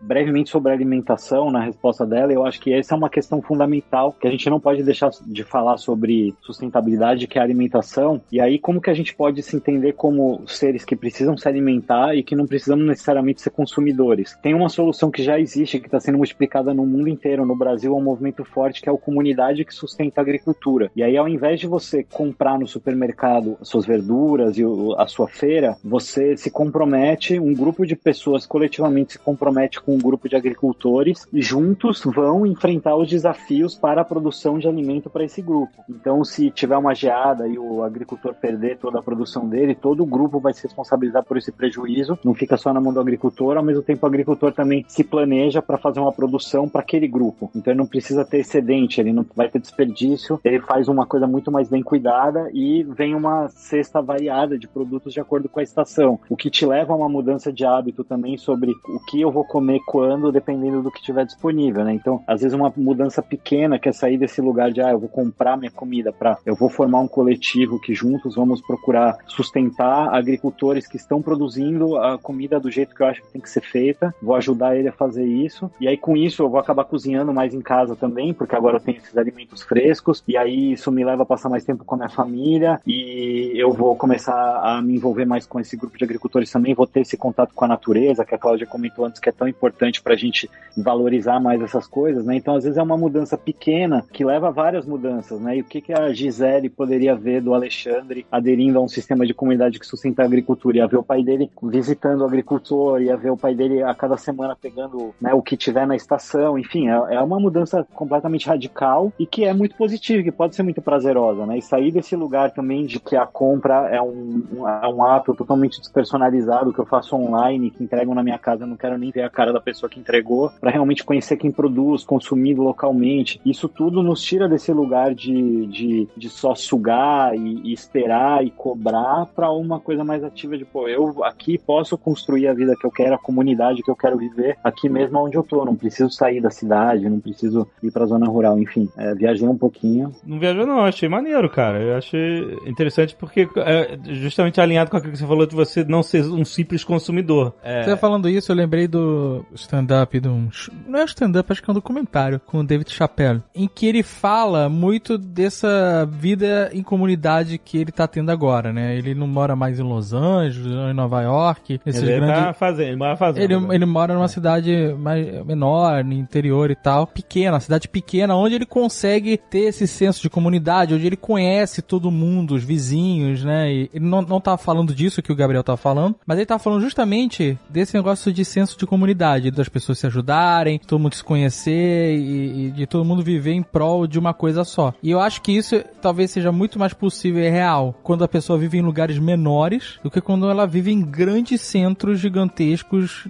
brevemente sobre alimentação na resposta dela, eu acho que essa é uma questão fundamental que a gente não pode deixar de falar sobre sustentabilidade, que é a alimentação. E aí, como que a gente pode se entender como seres que precisam se alimentar e que não precisamos necessariamente ser consumidores? Tem uma solução que já existe, que está sendo multiplicada no mundo inteiro. No Brasil, é um movimento forte que é a comunidade que sustenta a agricultura. E aí, ao invés de você comprar no supermercado suas verduras e a sua feira, você se compromete, um grupo de pessoas coletivamente se compromete com um grupo de agricultores e juntos vão enfrentar os desafios para a produção de alimento para esse grupo. Então, se tiver uma geada e o agricultor perder toda a produção dele, todo o grupo vai se responsabilizar por esse prejuízo. Não fica só na mão do agricultor, ao mesmo tempo o agricultor também se planeja para fazer uma produção para aquele grupo. Então, ele não precisa ter excedente, ele não vai ter desperdício, ele faz uma coisa muito mais bem cuidada e vem uma cesta variada de produtos de acordo com a estação, o que te leva a uma mudança de hábito também sobre o que eu vou comer quando, dependendo do que tiver disponível, né? Então, às vezes uma mudança pequena que é sair desse lugar de ah, eu vou comprar minha comida para eu vou formar um coletivo que juntos vamos procurar sustentar agricultores que estão produzindo a comida do jeito que eu acho que tem que ser feita, vou ajudar ele a fazer isso, e aí com isso eu vou acabar cozinhando mais em casa também, porque agora eu tenho esses alimentos frescos, e aí isso me leva a passar mais tempo com a minha família, e eu vou começar a me envolver mais com esse grupo de agricultores também, vou ter esse contato com a natureza, que a Cláudia comentou antes, que é tão importante para a gente valorizar mais essas coisas, né? Então, às vezes é uma mudança pequena que leva a várias mudanças, né? E o que, que a Gisele poderia ver do Alexandre aderindo a um sistema de comunidade que sustenta a agricultura? Ia ver o pai dele visitando o agricultor, ia ver o pai dele a cada semana pegando né, o que tiver na estação, enfim, é, é uma mudança completamente radical e que é muito positiva, que pode ser muito prazerosa, né? E sair desse lugar também de que a compra é um, um, é um ato totalmente despersonalizado que eu faço online, que entregam na minha casa, não quero nem ver a cara da pessoa que entregou, para realmente conhecer quem produz, consumir localmente. Isso tudo nos tira desse lugar de, de, de só sugar e, e esperar e cobrar para uma coisa mais ativa de, pô, eu aqui posso construir a vida que eu quero, a comunidade que eu quero viver aqui mesmo onde eu tô. Não preciso sair da cidade, não preciso ir pra zona rural, enfim. É, viajei um pouquinho. Não viajou não, achei maneiro, cara. Eu achei interessante porque é justamente alinhado com aquilo que você falou de você não ser um simples consumidor. É... Você falando isso, eu lembrei do stand-up de um... Não é stand-up, acho que é um documentário com o David Chappelle, em que ele fala muito dessa vida em comunidade que ele tá tendo agora, né? Ele não mora mais em Los Angeles, em Nova York, esses ele grandes... Tá fazendo, ele mora fazendo. Ele, ele mora numa cidade mais, menor, no interior e tal, pequena, cidade pequena, onde ele consegue ter esse senso de comunidade, onde ele conhece todo mundo, os vizinhos, né? E ele não, não tá falando disso que o Gabriel tá falando, mas ele tá falando justamente desse negócio de senso de comunidade, das pessoas se ajudarem, todo mundo se conhecer e, e de todo mundo viver em prol de uma coisa só. E eu acho que isso talvez seja muito mais possível e real quando a pessoa vive em lugares menores do que quando ela vive em grandes centros gigantescos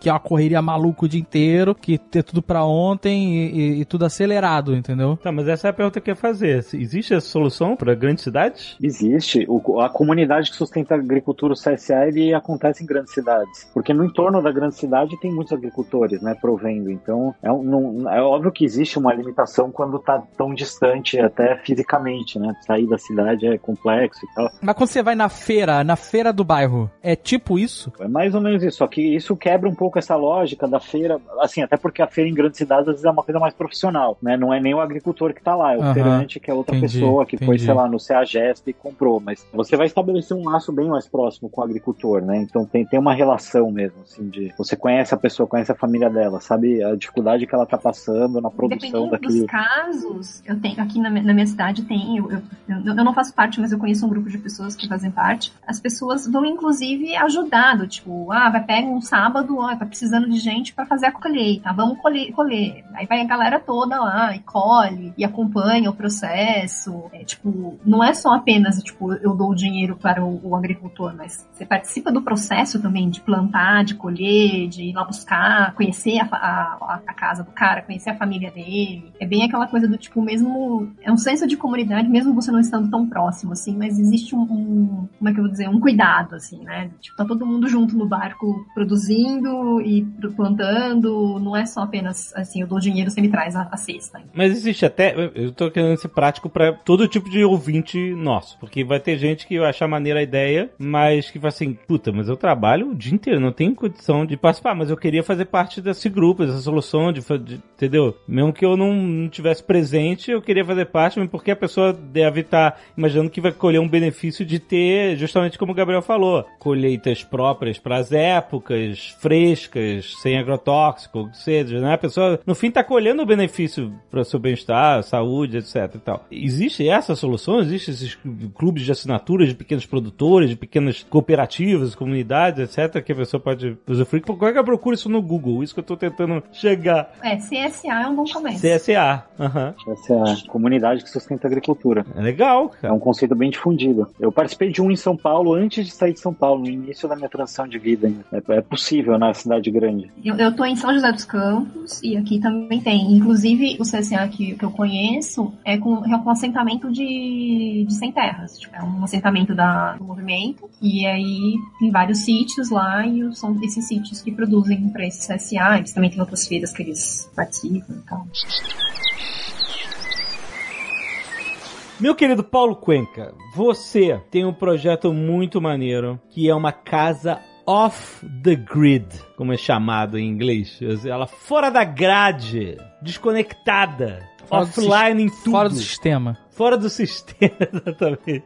que é uma correria maluca o dia inteiro, que é tudo pra ontem e, e- e tudo acelerado, entendeu? Tá, mas essa é a pergunta que eu ia fazer. Existe essa solução para grandes cidades? Existe. O- a comunidade que sustenta a agricultura, o CSA, ele acontece em grandes cidades. Porque no entorno da grande cidade tem muitos agricultores, né, provendo. Então, é, não- é óbvio que existe uma limitação quando tá tão distante, até fisicamente, né? Sair da cidade é complexo e tal. Mas quando você vai na feira, na feira do bairro, é tipo isso? É mais ou menos isso. Só que isso quebra um pouco essa lógica da feira. Assim, até porque a feira em grandes cidades às vezes é uma coisa mais profissional, né? Não é nem o agricultor que tá lá, é o Aham. feirante que é outra Entendi, pessoa que foi, entendi. sei lá, no CEAGESP e comprou. Mas você vai estabelecer um laço bem mais próximo com o agricultor, né? Então tem, tem uma relação mesmo, assim, de você conhece a pessoa, conhece a família dela, sabe a dificuldade que ela tá passando na produção daquele. dos casos, eu tenho aqui na, na minha cidade tem, eu, eu, eu não faço parte, mas eu conheço um grupo de pessoas que fazem parte. As pessoas vão inclusive ajudar, do tipo, ah, vai pegar um sábado, ó, tá precisando de gente pra fazer a colheita, vamos colher, colher. Aí vai a galera toda lá e colhe e acompanha o processo. É, tipo, não é só apenas tipo eu dou o dinheiro para o, o agricultor, mas você participa do processo também de plantar, de colher, de ir lá buscar, conhecer a, a, a casa do cara, conhecer a família dele. É bem aquela coisa do tipo, mesmo. É um senso de comunidade, mesmo você não estando tão próximo, assim, mas existe um. um- como é que eu vou dizer? Um cuidado, assim, né? Tipo, tá todo mundo junto no barco produzindo e plantando. Não é só apenas assim, eu dou dinheiro, você me traz a, a cesta. Mas existe até. Eu tô querendo ser prático pra todo tipo de ouvinte nosso. Porque vai ter gente que vai achar maneira a ideia, mas que vai assim, puta, mas eu trabalho o dia inteiro, não tenho condição de participar, mas eu queria fazer parte desse grupo, dessa solução, de, de- entendeu? Mesmo que eu não, não tivesse presente, eu queria fazer parte, porque a pessoa deve estar imaginando que vai colher um benefício de ter, justamente como o Gabriel falou, colheitas próprias para as épocas, frescas, sem agrotóxico, ou seja, né? A pessoa, no fim, tá colhendo o benefício para seu bem-estar, saúde, etc e tal. Existe essa solução? Existem esses clubes de assinaturas de pequenos produtores, de pequenas cooperativas, comunidades, etc, que a pessoa pode usufruir? Como é que eu procuro isso no Google? Isso que eu tô tentando chegar. É, CSA é um bom começo. CSA. Aham. Essa é a comunidade que sustenta a agricultura. É legal, É cara. um conceito bem difundido. Eu participei de um em São Paulo antes de sair de São Paulo, no início da minha transição de vida. ainda. É, é possível na cidade grande. Eu, eu tô em São José dos Campos e aqui também tem. Inclusive, o CSA que, que eu conheço é com, é com assentamento de, de sem terras. Tipo, é um assentamento da, do movimento. E aí tem vários sítios lá e são esses sítios que produzem para esse CSA. Eles também têm outras feiras que eles participam e tal. Meu querido Paulo Cuenca, você tem um projeto muito maneiro que é uma casa off the grid, como é chamado em inglês. Ela fora da grade, desconectada, Fora do offline em tudo. Fora do sistema. Fora do sistema, exatamente.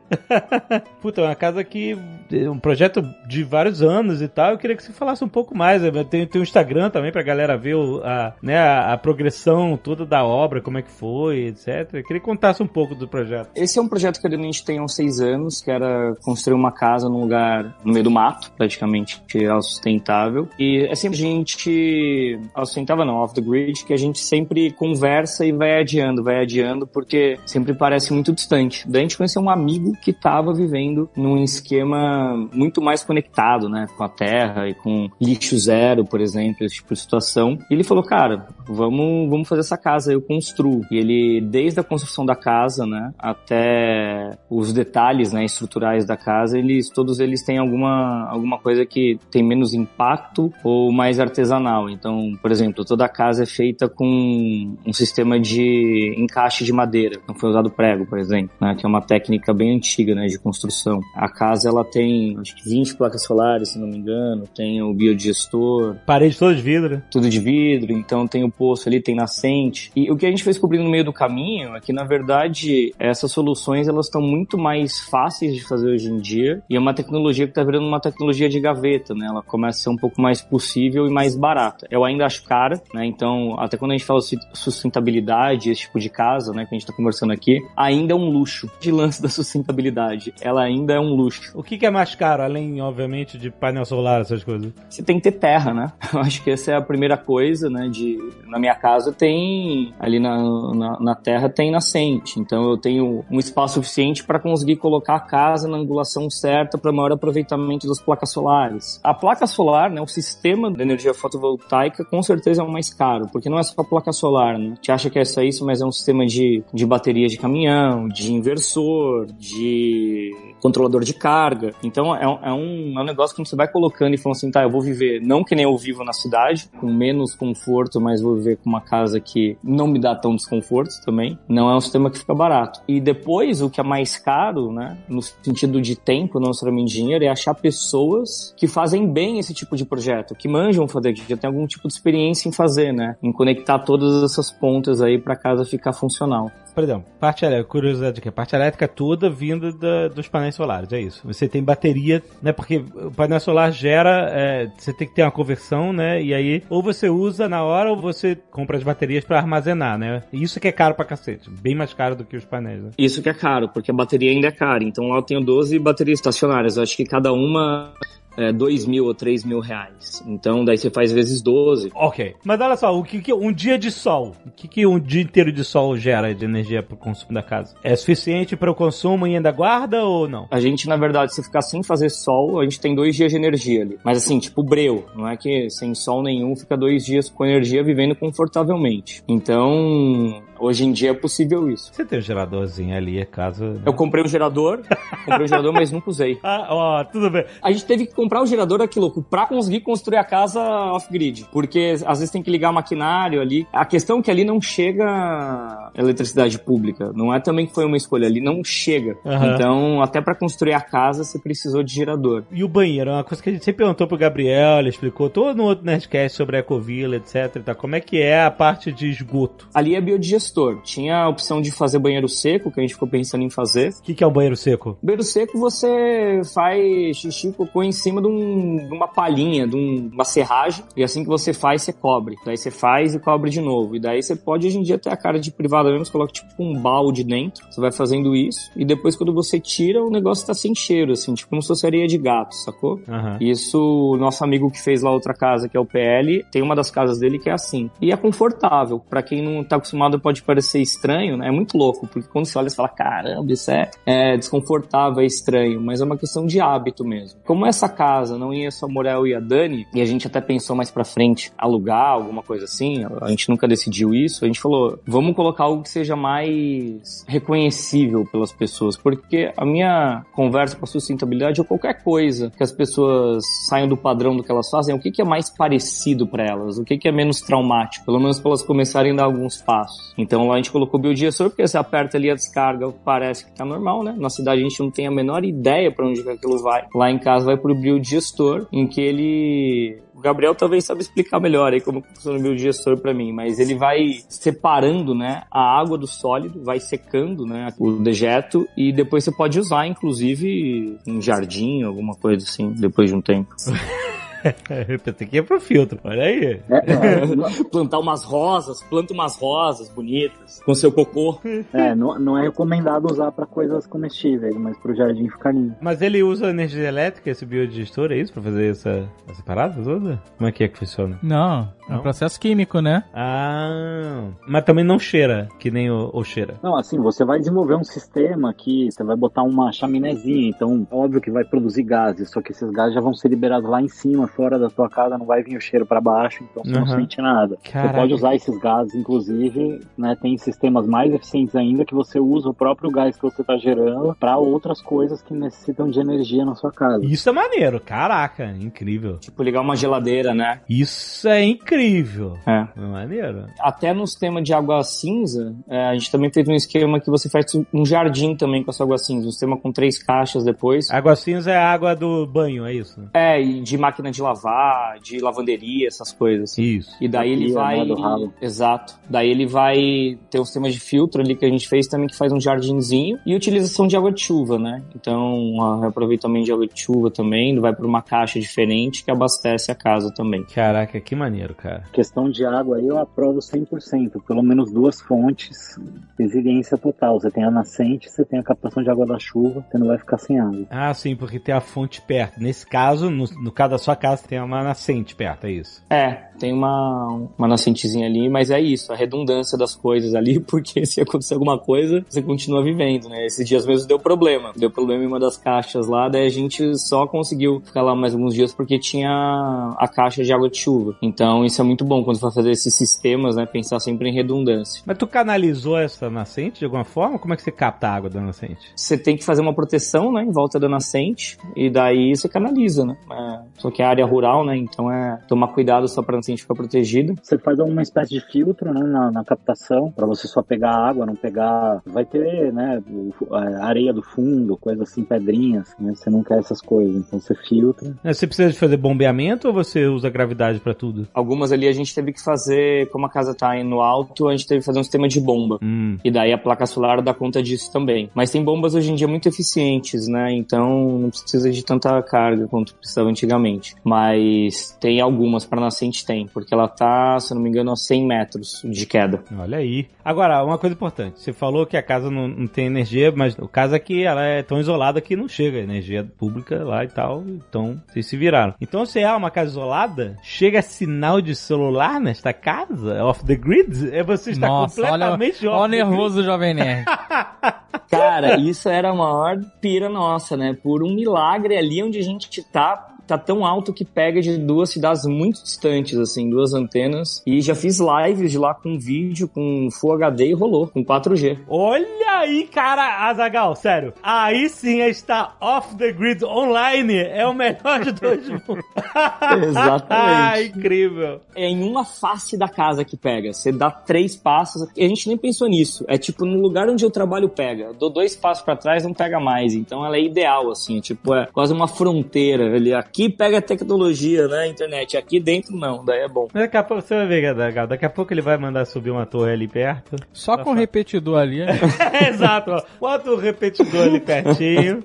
Puta, é uma casa que. é um projeto de vários anos e tal. Eu queria que você falasse um pouco mais. Tem, tem um Instagram também pra galera ver o- a, né, a, a progressão toda da obra, como é que foi, etc. Eu queria que contasse um pouco do projeto. Esse é um projeto que a gente tem há uns seis anos, que era construir uma casa num lugar no meio do mato, praticamente, que é sustentável. E é sempre a gente, sustentável não, off the grid, que a gente sempre conversa e vai adiando, vai adiando, porque sempre parece muito distante. Daí a gente conheceu um amigo que estava vivendo num esquema muito mais conectado, né, com a terra e com lixo zero, por exemplo, esse tipo de situação. E ele falou, cara, vamos, vamos fazer essa casa, eu construo. E ele, desde a construção da casa, né, até os detalhes, né, estruturais da casa, eles, todos eles têm alguma, alguma coisa que tem menos impacto ou mais artesanal. Então, por exemplo, toda a casa é feita com um sistema de encaixe de madeira. Não foi usado por exemplo, né, que é uma técnica bem antiga, né, de construção. A casa, ela tem, acho que 20 placas solares, se não me engano, tem o biodigestor, Parede toda de vidro. tudo de vidro, então tem o poço ali, tem nascente. E o que a gente foi descobrindo no meio do caminho é que, na verdade, essas soluções elas estão muito mais fáceis de fazer hoje em dia e é uma tecnologia que está virando uma tecnologia de gaveta, né? Ela começa a ser um pouco mais possível e mais barata. Eu ainda acho cara, né? Então, até quando a gente fala de sustentabilidade, esse tipo de casa, né, que a gente está conversando aqui, ainda é um luxo. De lance da sustentabilidade, ela ainda é um luxo. O que, que é mais caro, além, obviamente, de painel solar, essas coisas? Você tem que ter terra, né? Eu acho que essa é a primeira coisa, né? De, na minha casa tem, ali na, na, na terra tem nascente, então eu tenho um espaço suficiente para conseguir colocar a casa na angulação certa para maior aproveitamento das placas solares. A placa solar, né, o sistema de energia fotovoltaica, com certeza é o mais caro, porque não é só a placa solar, né? A gente acha que é só isso, mas é um sistema de, de bateria de caminhão, de inversor, de controlador de carga. Então é, um, é, um, é um negócio que você vai colocando e falando assim, tá, eu vou viver não que nem eu vivo na cidade, com menos conforto, mas vou viver com uma casa que não me dá tão desconforto também. Não é um sistema que fica barato. E depois, o que é mais caro, né, no sentido de tempo, não necessariamente dinheiro, é achar pessoas que fazem bem esse tipo de projeto, que manjam fazer, que já tem algum tipo de experiência em fazer, né, em conectar todas essas pontas aí para casa ficar funcional. Por exemplo, parte elétrica, curiosidade aqui, a parte elétrica toda vinda da, dos painéis solares, é isso. Você tem bateria, né? Porque o painel solar gera, é, você tem que ter uma conversão, né? E aí, ou você usa na hora ou você compra as baterias para armazenar, né? Isso que é caro pra cacete, bem mais caro do que os painéis, né? Isso que é caro, porque a bateria ainda é cara. Então lá eu tenho 12 baterias estacionárias. Eu acho que cada uma é, 2 mil ou 3 mil reais. Então, daí você faz vezes 12. Ok. Mas olha só, o que, que um dia de sol, o que, que um dia inteiro de sol gera de energia para o consumo da casa? É suficiente para o consumo e ainda guarda ou não? A gente, na verdade, se ficar sem fazer sol, a gente tem dois dias de energia ali. Mas assim, tipo breu, não é que sem sol nenhum fica dois dias com energia vivendo confortavelmente. Então, Hoje em dia é possível isso. Você tem um geradorzinho ali, é caso. Né? Eu comprei um gerador, comprei um gerador, mas nunca usei. Ah, ó, tudo bem. A gente teve que comprar o um gerador aqui, louco, pra conseguir construir a casa off-grid. Porque às vezes tem que ligar maquinário ali. A questão é que ali não chega eletricidade pública. Não é também que foi uma escolha, ali não chega. Uhum. Então, até para construir a casa, você precisou de gerador. E o banheiro? É uma coisa que a gente sempre perguntou pro Gabriel, ele explicou todo no outro Nerdcast sobre a Ecovila, etc. Tá? Como é que é a parte de esgoto? Ali é tinha a opção de fazer banheiro seco, que a gente ficou pensando em fazer. O que, que, é o banheiro seco? Banheiro seco você faz xixi cocô em cima de, um, de uma palhinha, de um, uma serragem, e assim que você faz, você cobre. Daí você faz e cobre de novo. E daí você pode hoje em dia ter a cara de privada mesmo, você coloca tipo um balde dentro, você vai fazendo isso, e depois quando você tira, o negócio tá sem cheiro, assim, tipo como se fosse areia de gato, sacou? Uhum. Isso, nosso amigo que fez lá outra casa, que é o PL, tem uma das casas dele que é assim. E é confortável. para quem não tá acostumado, pode pode parecer estranho, né? É muito louco, porque quando você olha, você fala, caramba, isso é, é desconfortável, é estranho, mas é uma questão de hábito mesmo. Como essa casa não ia só morar eu e a Dani, e a gente até pensou mais pra frente alugar, alguma coisa assim, a gente nunca decidiu isso, a gente falou, vamos colocar algo que seja mais reconhecível pelas pessoas, porque a minha conversa com a sustentabilidade é qualquer coisa que as pessoas saiam do padrão do que elas fazem, o que, que é mais parecido para elas, o que, que é menos traumático, pelo menos para elas começarem a dar alguns passos. Então, então lá a gente colocou o biodigestor, porque você aperta ali a descarga, parece que tá normal, né? Na cidade a gente não tem a menor ideia para onde que aquilo vai. Lá em casa vai pro biodigestor, em que ele Gabriel talvez sabe explicar melhor aí como funciona o biodigestor para mim, mas ele vai separando, né, a água do sólido, vai secando, né, o dejeto e depois você pode usar, inclusive, em jardim, alguma coisa assim, depois de um tempo. Pensei que ia pro filtro, olha aí. É, é, Plantar umas rosas, planta umas rosas bonitas, com seu cocô. É, não, não é recomendado usar para coisas comestíveis, mas pro jardim ficar lindo. Mas ele usa energia elétrica, esse biodigestor, é isso? Pra fazer essa, essa parada toda? Como é que é que funciona? Não, é um processo químico, né? Ah, mas também não cheira, que nem o, o cheira. Não, assim, você vai desenvolver um sistema que você vai botar uma chaminézinha, então óbvio que vai produzir gases, só que esses gases já vão ser liberados lá em cima, fora da tua casa não vai vir o cheiro para baixo, então você uhum. não sente nada. Caraca. Você pode usar esses gases, inclusive, né? Tem sistemas mais eficientes ainda que você usa o próprio gás que você está gerando para outras coisas que necessitam de energia na sua casa. Isso é maneiro, caraca, incrível. Tipo ligar uma geladeira, né? Isso é incrível. É. é maneiro. Até no sistema de água cinza, é, a gente também fez um esquema que você faz um jardim também com essa água cinza, um sistema com três caixas depois. Água cinza é a água do banho, é isso? É, e de máquina de de lavar, de lavanderia, essas coisas. Isso. E daí ele vai. né, do ralo. Exato. Daí ele vai ter um sistema de filtro ali que a gente fez também que faz um jardinzinho e utilização de água de chuva, né? Então, um aproveitamento de água de chuva também, vai para uma caixa diferente que abastece a casa também. Caraca, que maneiro, cara. Questão de água aí eu aprovo 100%. Pelo menos duas fontes, resiliência total. Você tem a nascente, você tem a captação de água da chuva, você não vai ficar sem água. Ah, sim, porque tem a fonte perto. Nesse caso, no, no caso da sua casa, tem uma nascente perto, é isso. É, tem uma, uma nascentezinha ali, mas é isso, a redundância das coisas ali, porque se acontecer alguma coisa, você continua vivendo, né? Esses dias mesmo deu problema. Deu problema em uma das caixas lá, daí a gente só conseguiu ficar lá mais alguns dias porque tinha a caixa de água de chuva. Então isso é muito bom quando você vai fazer esses sistemas, né? Pensar sempre em redundância. Mas tu canalizou essa nascente de alguma forma? Como é que você capta a água da nascente? Você tem que fazer uma proteção, né? Em volta da nascente, e daí você canaliza, né? É, só que é área rural, né? Então é tomar cuidado só pra nascente ficar protegida. Você faz uma espécie de filtro né, na, na captação, para você só pegar água, não pegar. Vai ter, né, a areia do fundo, coisa assim, pedrinhas, né? Você não quer essas coisas, então você filtra. É, Você precisa de fazer bombeamento ou você usa gravidade pra tudo? Algumas ali a gente teve que fazer, como a casa tá aí no alto, a gente teve que fazer um sistema de bomba. Hum. E daí a placa solar dá conta disso também. Mas tem bombas hoje em dia muito eficientes, né? Então não precisa de tanta carga quanto precisava antigamente. Mas tem algumas para nascente tem, porque ela tá, se eu não me engano, a 100 metros de queda. Olha aí. Agora, uma coisa importante. Você falou que a casa não, não tem energia, mas o caso é que ela é tão isolada que não chega energia pública lá e tal. Então, vocês se viraram. Então, se é uma casa isolada, chega sinal de celular nesta casa? Off the grid? É você está Nossa, olha, completamente olha o off the grid. nervoso Jovem Nerd. Cara, isso era a maior pira nossa, né? Por um milagre ali onde a gente tá, tá tão alto que pega de duas cidades muito distantes, assim, duas antenas. E já fiz lives de lá com vídeo, com Full HD e rolou, com 4G. Olha aí, cara, Azagal, sério. Aí sim está off the grid online. É o melhor de dois mundos. Exatamente. Incrível. É em uma face da casa que pega. Você dá três passos. E a gente nem pensou nisso. É tipo, no lugar onde eu trabalho pega. Eu dou dois passos pra trás, não pega mais. Então ela é ideal, assim. Tipo, é quase uma fronteira. ali aqui pega a tecnologia, né? Internet. Aqui dentro não. Daí é bom. Daqui a pouco você vai ver, Azagal. Daqui a pouco ele vai mandar subir uma torre ali perto. Só com o repetidor ali, né? Exato, ó. Bota o repetidor ali pertinho.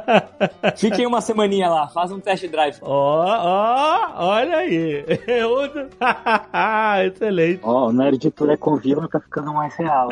Fiquem uma semaninha lá. Faz um test drive. Ó, ó, olha aí. Outro- Excelente. Ó, o Nerd Tour Ecovila tá ficando mais real.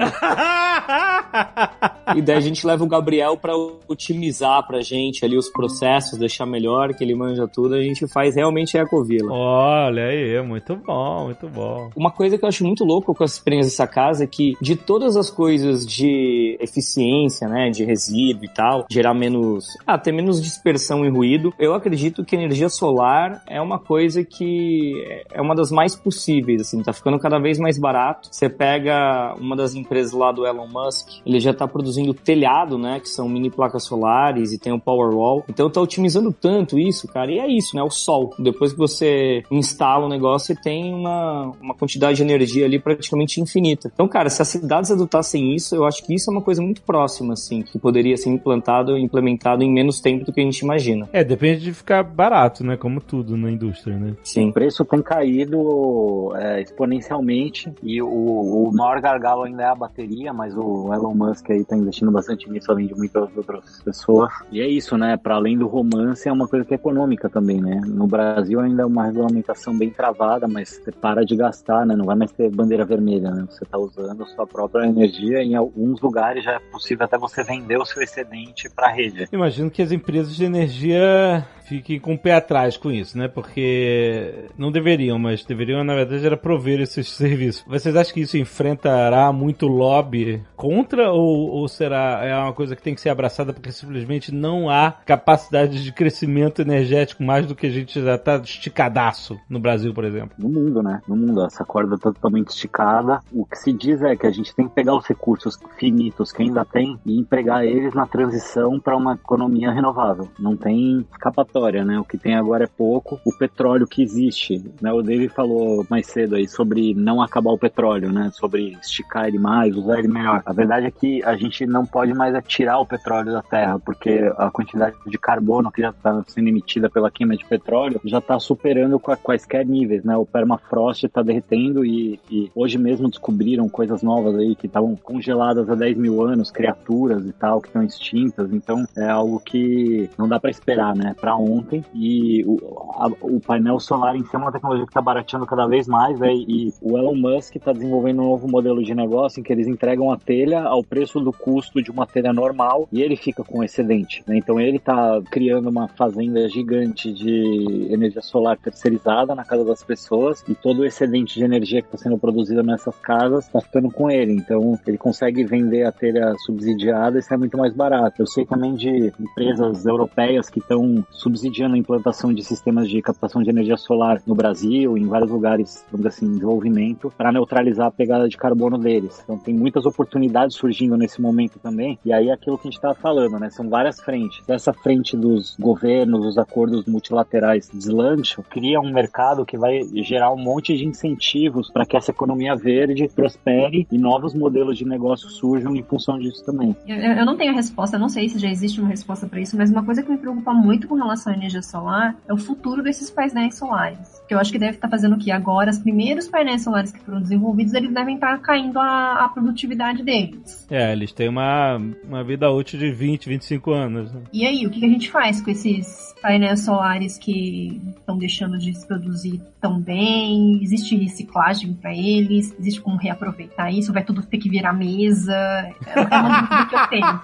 E daí a gente leva o Gabriel pra otimizar pra gente ali os processos, deixar melhor, que ele manja tudo. A gente faz realmente Ecovila. Olha aí, muito bom, muito bom. Uma coisa que eu acho muito louco com essa experiência dessa casa é que de todas as coisas de eficiência, né, de resíduo e tal, gerar menos, ah, ter menos dispersão e ruído, eu acredito que a energia solar é uma coisa que é uma das mais possíveis, assim, tá ficando cada vez mais barato. Você pega uma das empresas lá do Elon Musk, ele já tá produzindo telhado, né, que são mini placas solares e tem o Powerwall. Então tá otimizando tanto isso, cara, e é isso, né, o sol. Depois que você instala o negócio, você tem uma, uma quantidade de energia ali praticamente infinita. Então, cara, se as cidades adotassem isso, eu acho que isso é uma coisa muito próxima, assim, que poderia ser implantado e implementado em menos tempo do que a gente imagina. É, depende de ficar barato, né? Como tudo na indústria, né? O Sim. preço tem caído é, exponencialmente e o, o maior gargalo ainda é a bateria, mas o Elon Musk aí tá investindo bastante nisso, além de muitas outras pessoas. E é isso, né? Para além do romance, é uma coisa que é econômica também, né? No Brasil ainda é uma regulamentação bem travada, mas você para de gastar, né? Não vai mais ter bandeira vermelha, né? Você tá usando a sua própria energia. Em alguns lugares já é possível até você vender o seu excedente para a rede. Imagino que as empresas de energia fiquem com o pé atrás com isso, né? Porque não deveriam, mas deveriam, na verdade, era prover esses serviços. Vocês acham que isso enfrentará muito lobby contra ou, ou será é uma coisa que tem que ser abraçada porque simplesmente não há capacidade de crescimento energético mais do que a gente já tá esticadaço no Brasil, por exemplo? no mundo, né? No mundo, essa corda tá totalmente esticada. O que se diz é que a gente tem que pegar os recursos finitos que ainda tem e empregar eles na transição para uma economia renovável. Não tem escapatória história, né? O que tem agora é pouco. O petróleo que existe, né? O David falou mais cedo aí sobre não acabar o petróleo, né? Sobre esticar ele mais, usar ele melhor. A verdade é que a gente não pode mais tirar o petróleo da terra, porque a quantidade de carbono que já está sendo emitida pela queima de petróleo já está superando quaisquer níveis, né? O permafrost está derretendo e, e, hoje mesmo descobriram coisas novas aí que estavam congeladas há 10 mil anos, criaturas e tal, que estão extintas. Então é algo que não dá para esperar, né? Para ontem. E o, a, o, painel solar em si é uma tecnologia que está barateando cada vez mais, né? E o Elon Musk está desenvolvendo um novo modelo de negócio em que eles entregam a telha ao preço do custo de uma telha normal e ele fica com excedente. Né? Então ele está criando uma fazenda gigante de energia solar terceirizada na casa das pessoas e todo o excedente de energia que está sendo produzida nessas casas está ficando com ele. Então ele consegue vender a telha subsidiada e sai muito mais barato. Eu sei também de empresas europeias que estão subsidiando a implantação de sistemas de captação de energia solar no Brasil, em vários lugares, vamos assim, em desenvolvimento, para neutralizar a pegada de carbono deles. Então tem muitas oportunidades surgindo nesse momento também. E aí aquilo que a gente estava falando, né? São várias frentes. Essa frente dos governos, os acordos multilaterais deslancham, cria um mercado que vai gerar um monte de incentivos para que essa economia verde prospere e novos modelos de negócio surjam em função disso também. Eu, eu não tenho a resposta, não sei se já existe uma resposta para isso, mas uma coisa que me preocupa muito com relação à energia solar é o futuro desses painéis solares. Que eu acho que deve estar fazendo o que agora, os primeiros painéis solares que foram desenvolvidos, eles devem estar caindo a, a produtividade deles. É, eles têm uma, uma vida útil de 20, 25 anos. Né? E aí, o que a gente faz com esses painéis solares que estão deixando de se produzir tão bem? Existe reciclagem para eles? Existe como reaproveitar isso? Vai tudo ter que virar mesa? É uma dúvida que eu tenho.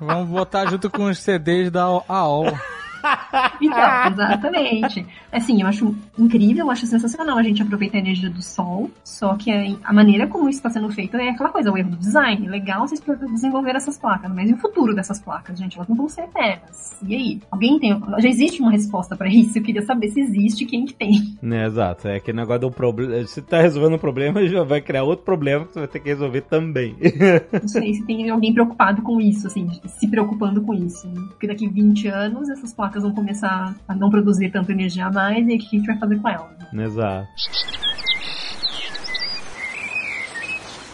Vamos botar junto com os CDs da AOL. Então, exatamente. Assim, eu acho incrível, eu acho sensacional a gente aproveitar a energia do sol, só que a maneira como isso está sendo feito é aquela coisa, o erro do design. Legal vocês desenvolver essas placas, mas e o futuro dessas placas, gente? Elas não vão ser eternas. E aí? Alguém tem. Já existe uma resposta para isso? Eu queria saber se existe quem que tem. É, exato. É aquele negócio do problema. Você tá resolvendo um problema, já vai criar outro problema que você vai ter que resolver também. Não sei se tem alguém preocupado com isso, assim, se preocupando com isso. Né? Porque daqui 20 anos essas placas vão começar a não produzir tanta energia a mais e o que a gente vai fazer com elas. Exato.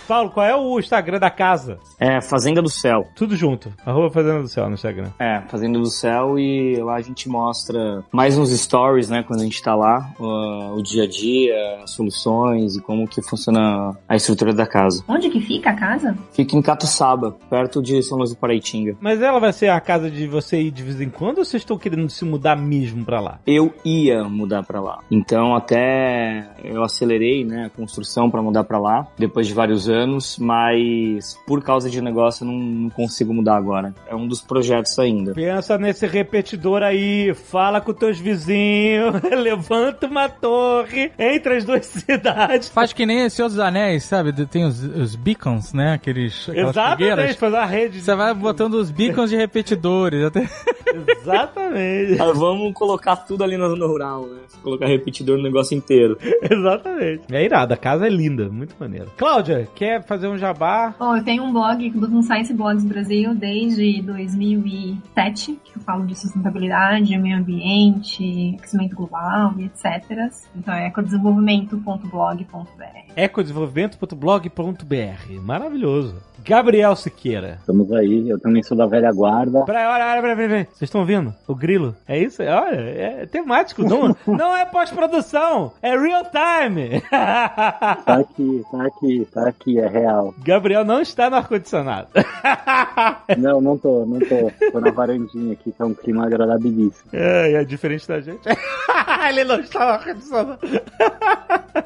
Paulo, qual é o Instagram da casa? É, Fazenda do Céu. Tudo junto. Arroba Fazenda do Céu no Instagram. É, Fazenda do Céu e lá a gente mostra mais uns stories, né, quando a gente tá lá, o, o dia a dia, as soluções e como que funciona a estrutura da casa. Onde que fica a casa? Fica em Catuçaba, perto de São Luís do Paraitinga. Mas ela vai ser a casa de você ir de vez em quando ou vocês estão querendo se mudar mesmo pra lá? Eu ia mudar pra lá. Então até eu acelerei, né, a construção para mudar pra lá, depois de vários anos, mas por causa de negócio eu não, não, consigo mudar agora. É um dos projetos ainda. Pensa nesse repetidor aí, fala com teus vizinhos, levanta uma torre entre as duas cidades. Faz que nem esse outros anéis, sabe? Tem os, os beacons, né? Aqueles. Exatamente, faz a rede. Você vai botando os beacons de repetidores. Até... Exatamente. Ah, vamos colocar tudo ali na zona rural, né? Colocar repetidor no negócio inteiro. Exatamente. É irado, a casa é linda, muito maneiro. Cláudia, quer fazer um jabá? Oh, eu tenho um blog no Science Blogs Brasil desde 2007, que eu falo de sustentabilidade, meio ambiente, aquecimento global e etc. Então é ecodesenvolvimento.blog.br. ecodesenvolvimento.blog.br. Maravilhoso. Gabriel Siqueira. Estamos aí, eu também sou da velha guarda. Peraí, olha, olha, peraí, peraí. Vocês estão ouvindo? O grilo? É isso? Olha, é temático. Não, não é pós-produção, é real time. tá aqui, tá aqui, tá aqui, é real. Gabriel não está no ar-condicionado. não, não tô, não tô. Tô na varandinha aqui, tá um clima agradabilíssimo. É, é diferente da gente. Ele não está no ar-condicionado.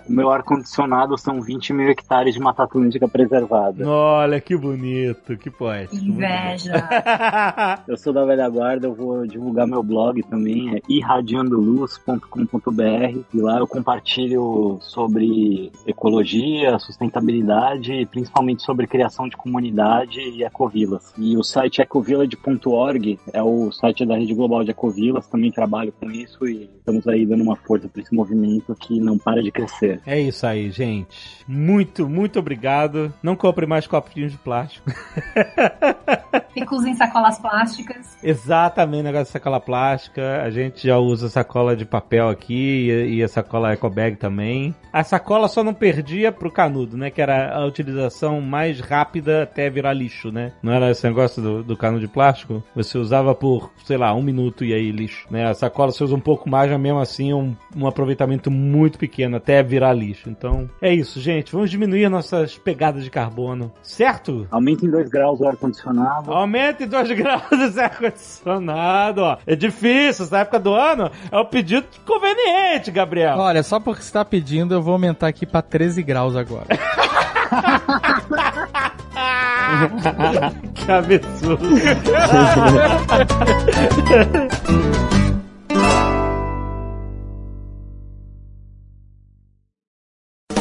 O meu ar-condicionado são 20 mil hectares de Mata Atlântica preservada. Olha, que bonito, que poético. Inveja. eu sou da velha guarda, eu vou divulgar meu blog também, é irradiandoluz.com.br e lá eu compartilho sobre ecologia, sustentabilidade e principalmente sobre criação de comunidade e ecovilas. E o site ecovillage.org é o site da Rede Global de Ecovilas, também trabalho com isso e estamos aí dando uma força para esse movimento que não para de crescer. É isso aí, gente. Muito, muito obrigado. Não compre mais copinhos de plástico. Recusem sacolas plásticas. Exatamente, negócio de sacola plástica. A gente já usa sacola de papel aqui e, a sacola eco bag também. A sacola só não perdia pro canudo, né? Que era a utilização mais rápida até virar lixo, né? Não era esse negócio do, do canudo de plástico? Você usava por, sei lá, um minuto e aí lixo, né? A sacola você usa um pouco mais, mas mesmo assim um, um aproveitamento muito pequeno até virar lixo. Então, é isso, gente. Vamos diminuir nossas pegadas de carbono, certo? Aumenta em 2 graus o ar-condicionado. Aumente 2 graus esse ar-condicionado, ó. É difícil, essa época do ano é o pedido conveniente, Gabriel. Olha, só porque você tá pedindo, eu vou aumentar aqui pra 13 graus agora. que absurdo.